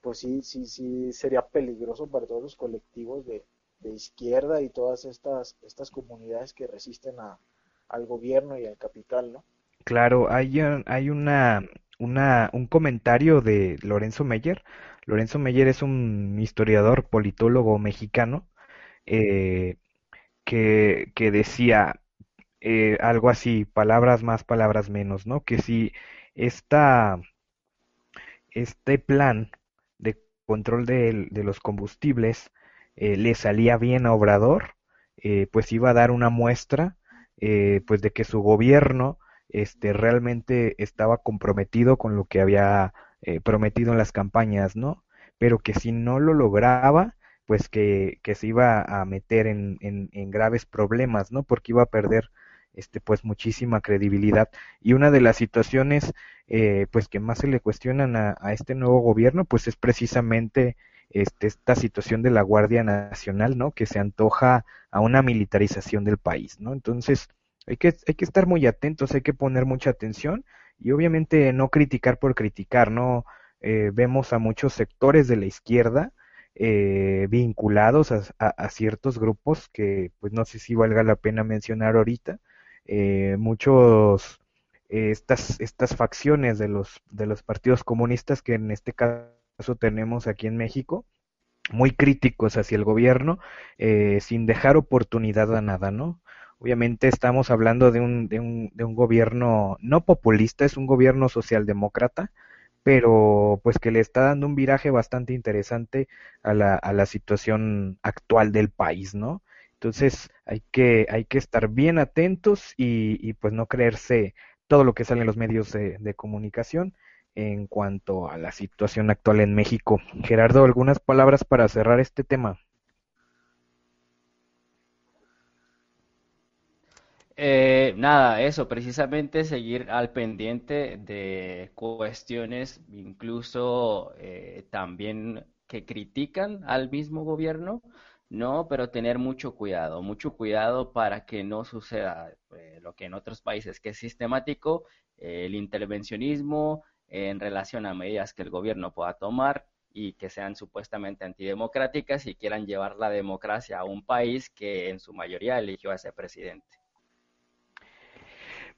pues sí, sí, sí sería peligroso para todos los colectivos de, de izquierda y todas estas, estas comunidades que resisten a, al gobierno y al capital, ¿no? Claro, hay, hay una, una, un comentario de Lorenzo Meyer. Lorenzo Meyer es un historiador politólogo mexicano eh, que, decía eh, algo así, palabras más, palabras menos, ¿no? Que si esta, este plan de control de, los combustibles eh, le salía bien a Obrador, eh, pues iba a dar una muestra pues de que su gobierno este, realmente estaba comprometido con lo que había prometido en las campañas, ¿no? Pero que si no lo lograba, pues que, que se iba a meter en, en, en, graves problemas, ¿no? Porque iba a perder este pues muchísima credibilidad y una de las situaciones eh, pues que más se le cuestionan a, a, este nuevo gobierno pues es precisamente este, esta situación de la Guardia Nacional no que se antoja a una militarización del país no entonces hay que, hay que estar muy atentos, hay que poner mucha atención y obviamente no criticar por criticar, ¿no? Eh, vemos a muchos sectores de la izquierda eh, vinculados a, ciertos grupos que pues no sé si valga la pena mencionar ahorita, eh, muchos eh, estas, estas facciones de los, de los partidos comunistas que en este caso tenemos aquí en México, muy críticos hacia el gobierno, sin dejar oportunidad a nada, ¿no? Obviamente estamos hablando de un, de un, de un gobierno no populista, es un gobierno socialdemócrata, pero pues que le está dando un viraje bastante interesante a la, a la situación actual del país, ¿no? Entonces hay que, hay que estar bien atentos y, y pues no creerse todo lo que sale en los medios de, de comunicación en cuanto a la situación actual en México. Gerardo, algunas palabras para cerrar este tema. Eh, nada, eso, precisamente seguir al pendiente de cuestiones, incluso eh, también que critican al mismo gobierno, ¿no? Pero tener mucho cuidado, mucho cuidado para que no suceda eh, lo que en otros países, que es sistemático, el intervencionismo, en relación a medidas que el gobierno pueda tomar y que sean supuestamente antidemocráticas y quieran llevar la democracia a un país que en su mayoría eligió a ese presidente.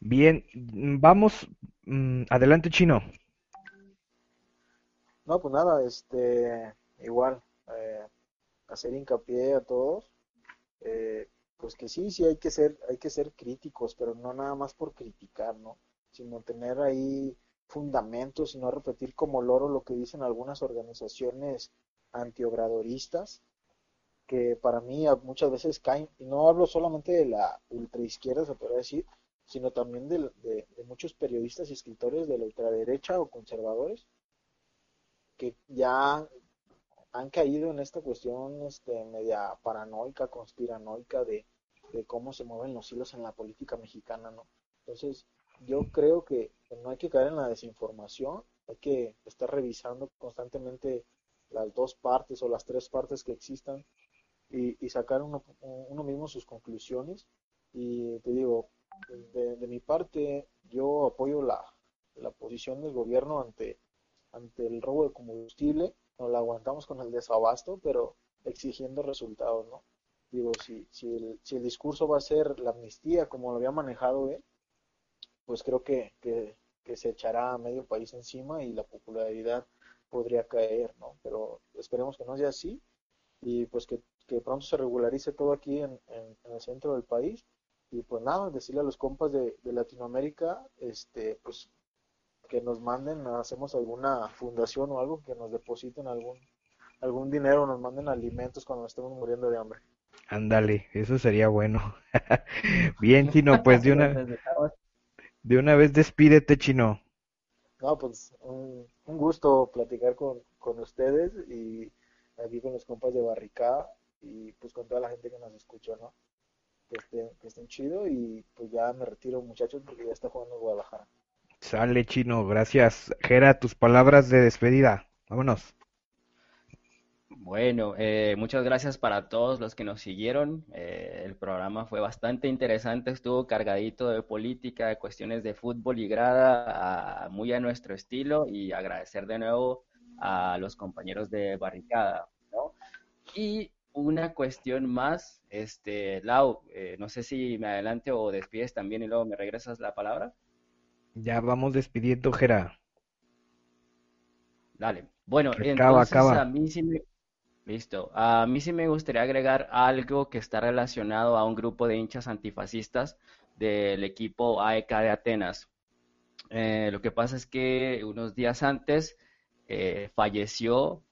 Bien, vamos, mm, adelante Chino. No, pues nada, este, igual, eh, hacer hincapié a todos, eh, pues que sí, sí hay que ser, hay que ser críticos, pero no nada más por criticar, ¿no? Sino tener ahí fundamentos y no repetir como loro lo que dicen algunas organizaciones antiobradoristas, que para mí muchas veces caen, y no hablo solamente de la ultraizquierda, se podría decir, sino también de, muchos periodistas y escritores de la ultraderecha o conservadores, que ya han caído en esta cuestión este, media paranoica, conspiranoica de, de cómo se mueven los hilos en la política mexicana, ¿no? Entonces, yo creo que no hay que caer en la desinformación, hay que estar revisando constantemente las dos partes o las tres partes que existan y, y sacar uno, uno, mismo sus conclusiones. Y te digo, de, mi parte, yo apoyo la, la, posición del gobierno ante, ante el robo de combustible, no la aguantamos con el desabasto, pero exigiendo resultados, ¿no? Digo, si, si, el, si el discurso va a ser la amnistía como lo había manejado él, pues creo que, que, se echará a medio país encima y la popularidad podría caer, ¿no? Pero esperemos que no sea así y pues que, pronto se regularice todo aquí en, en, el centro del país y pues nada, decirle a los compas de, de Latinoamérica, este, pues que nos manden, hacemos alguna fundación o algo, que nos depositen algún, algún dinero, nos manden alimentos cuando estemos muriendo de hambre. Ándale, eso sería bueno. Bien, Chino, pues de una, de una vez despídete, Chino. No, pues un, gusto platicar con, con ustedes y aquí con los compas de Barricada y pues con toda la gente que nos escuchó, ¿no? Que estén, que estén chido y pues ya me retiro muchachos porque ya está jugando Guadalajara. Sale chino, gracias. Gera, tus palabras de despedida. Vámonos. Bueno, eh, muchas gracias para todos los que nos siguieron. Eh, el programa fue bastante interesante, estuvo cargadito de política, de cuestiones de fútbol y grada, muy a nuestro estilo y agradecer de nuevo a los compañeros de Barricada. ¿no? Y una cuestión más, este, Lau, eh, no sé si me adelante o despides también y luego me regresas la palabra. Ya vamos despidiendo, Gera. Dale. Bueno, entonces a mí sí me Listo. A mí sí me gustaría agregar algo que está relacionado a un grupo de hinchas antifascistas del equipo AEK de Atenas. Eh, lo que pasa es que unos días antes eh, falleció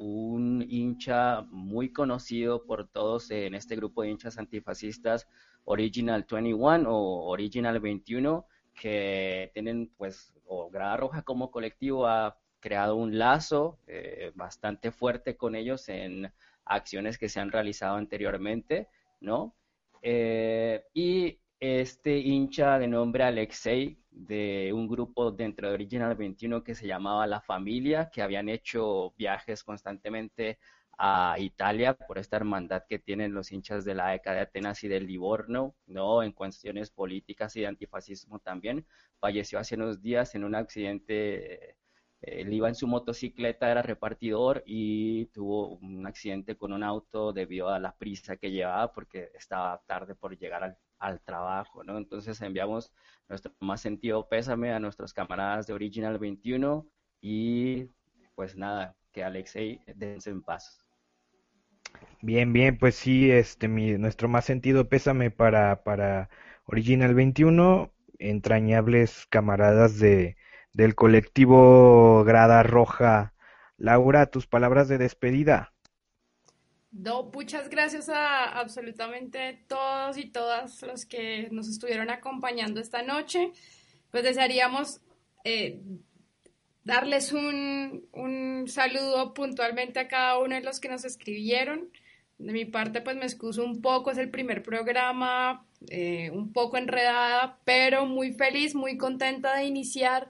un hincha muy conocido por todos en este grupo de hinchas antifascistas, Original 21 o Original 21, que tienen pues o Grada Roja como colectivo a creado un lazo eh, bastante fuerte con ellos en acciones que se han realizado anteriormente, ¿no? Eh, y este hincha de nombre Alexei, de un grupo dentro de Original 21 que se llamaba La Familia, que habían hecho viajes constantemente a Italia por esta hermandad que tienen los hinchas de la ECA de Atenas y del Livorno, ¿no? En cuestiones políticas y de antifascismo también. Falleció hace unos días en un accidente él iba en su motocicleta, era repartidor y tuvo un accidente con un auto debido a la prisa que llevaba porque estaba tarde por llegar al, trabajo, ¿no? Entonces enviamos nuestro más sentido pésame a nuestros camaradas de Original 21 y pues nada, que Alexei dense en paz. Bien, bien, pues sí, este, mi, nuestro más sentido pésame para, para Original 21, entrañables camaradas de, del colectivo Grada Roja. Laura, tus palabras de despedida. No, muchas gracias a absolutamente todos y todas los que nos estuvieron acompañando esta noche. Pues desearíamos eh, darles un, un, saludo puntualmente a cada uno de los que nos escribieron. De mi parte, pues me excuso un poco, es el primer programa, eh, un poco enredada, pero muy feliz, muy contenta de iniciar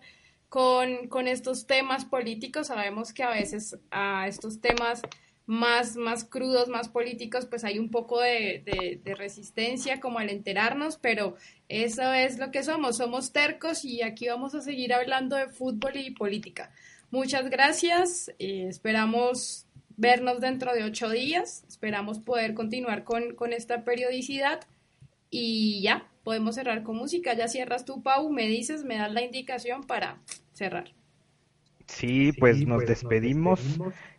con, con estos temas políticos. Sabemos que a veces a estos temas más, más crudos, más políticos, pues hay un poco de, de, de, resistencia como al enterarnos, pero eso es lo que somos, somos tercos y aquí vamos a seguir hablando de fútbol y política. Muchas gracias, eh, esperamos vernos dentro de ocho días, esperamos poder continuar con, con esta periodicidad y ya, podemos cerrar con música, ya cierras tú, Pau, me dices, me das la indicación para cerrar. Sí, pues nos despedimos.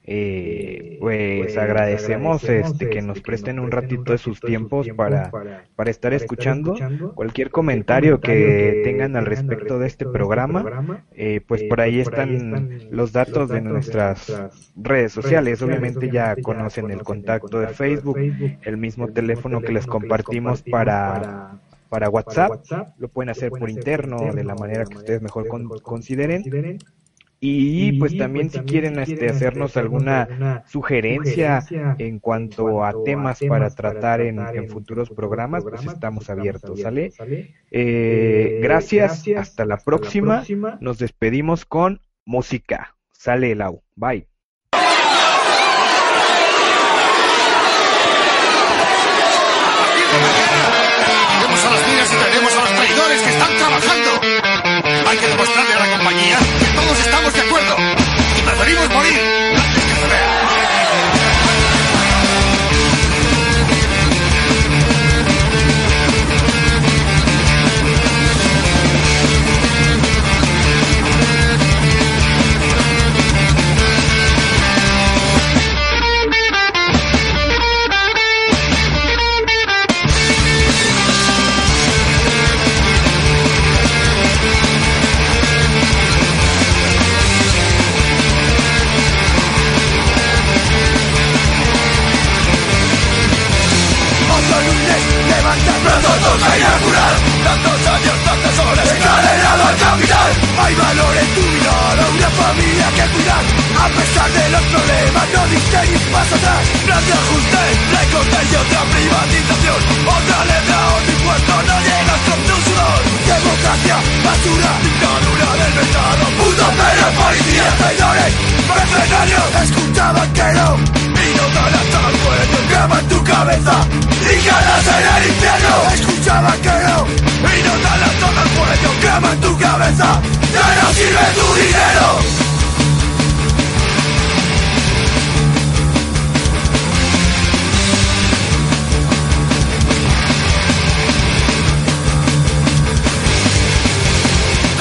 Eh, pues agradecemos este que nos presten un ratito de sus tiempos para, para estar escuchando. Cualquier comentario que tengan al respecto de este programa, eh, pues por ahí están los datos de nuestras redes sociales. Obviamente ya conocen el contacto de Facebook, el mismo teléfono que les compartimos para para WhatsApp, lo pueden hacer por interno de la manera que ustedes mejor consideren. Y pues también si quieren este, hacernos alguna sugerencia en cuanto a temas para tratar en, futuros programas, pues estamos abiertos, ¿sale? Eh, gracias, hasta la próxima. Nos despedimos con música. Sale el au. Bye. Vamos a las minas y traeremos a los traidores que están trabajando. Hay que demostrarle a la compañía que cuidar A pesar de los problemas, no diste ni un paso atrás. Plan de ajuste, recortes y otra privatización. Otra letra, otro impuesto, no llegas con tu sudor. Democracia, basura, dictadura del mercado Puto pero policías, traidores, mercenarios Escuchaban que no, cabeza, y ganas en el infierno Escuchaban que no, y no dan hasta el cuello Graba en tu cabeza, ya no sirve tu dinero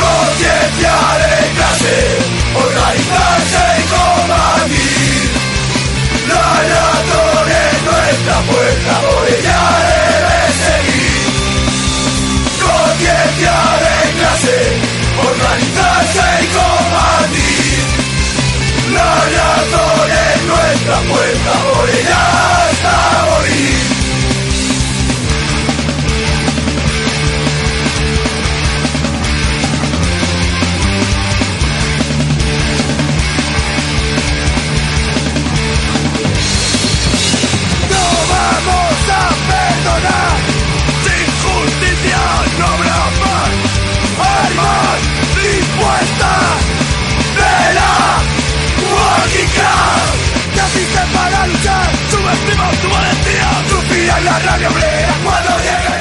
conciencia de clase, organizarse y es nuestra fuerza, por ella debe seguir. Conciencia de clase, organizarse y combatir. La razón es nuestra fuerza, la radio obrera cuando llegue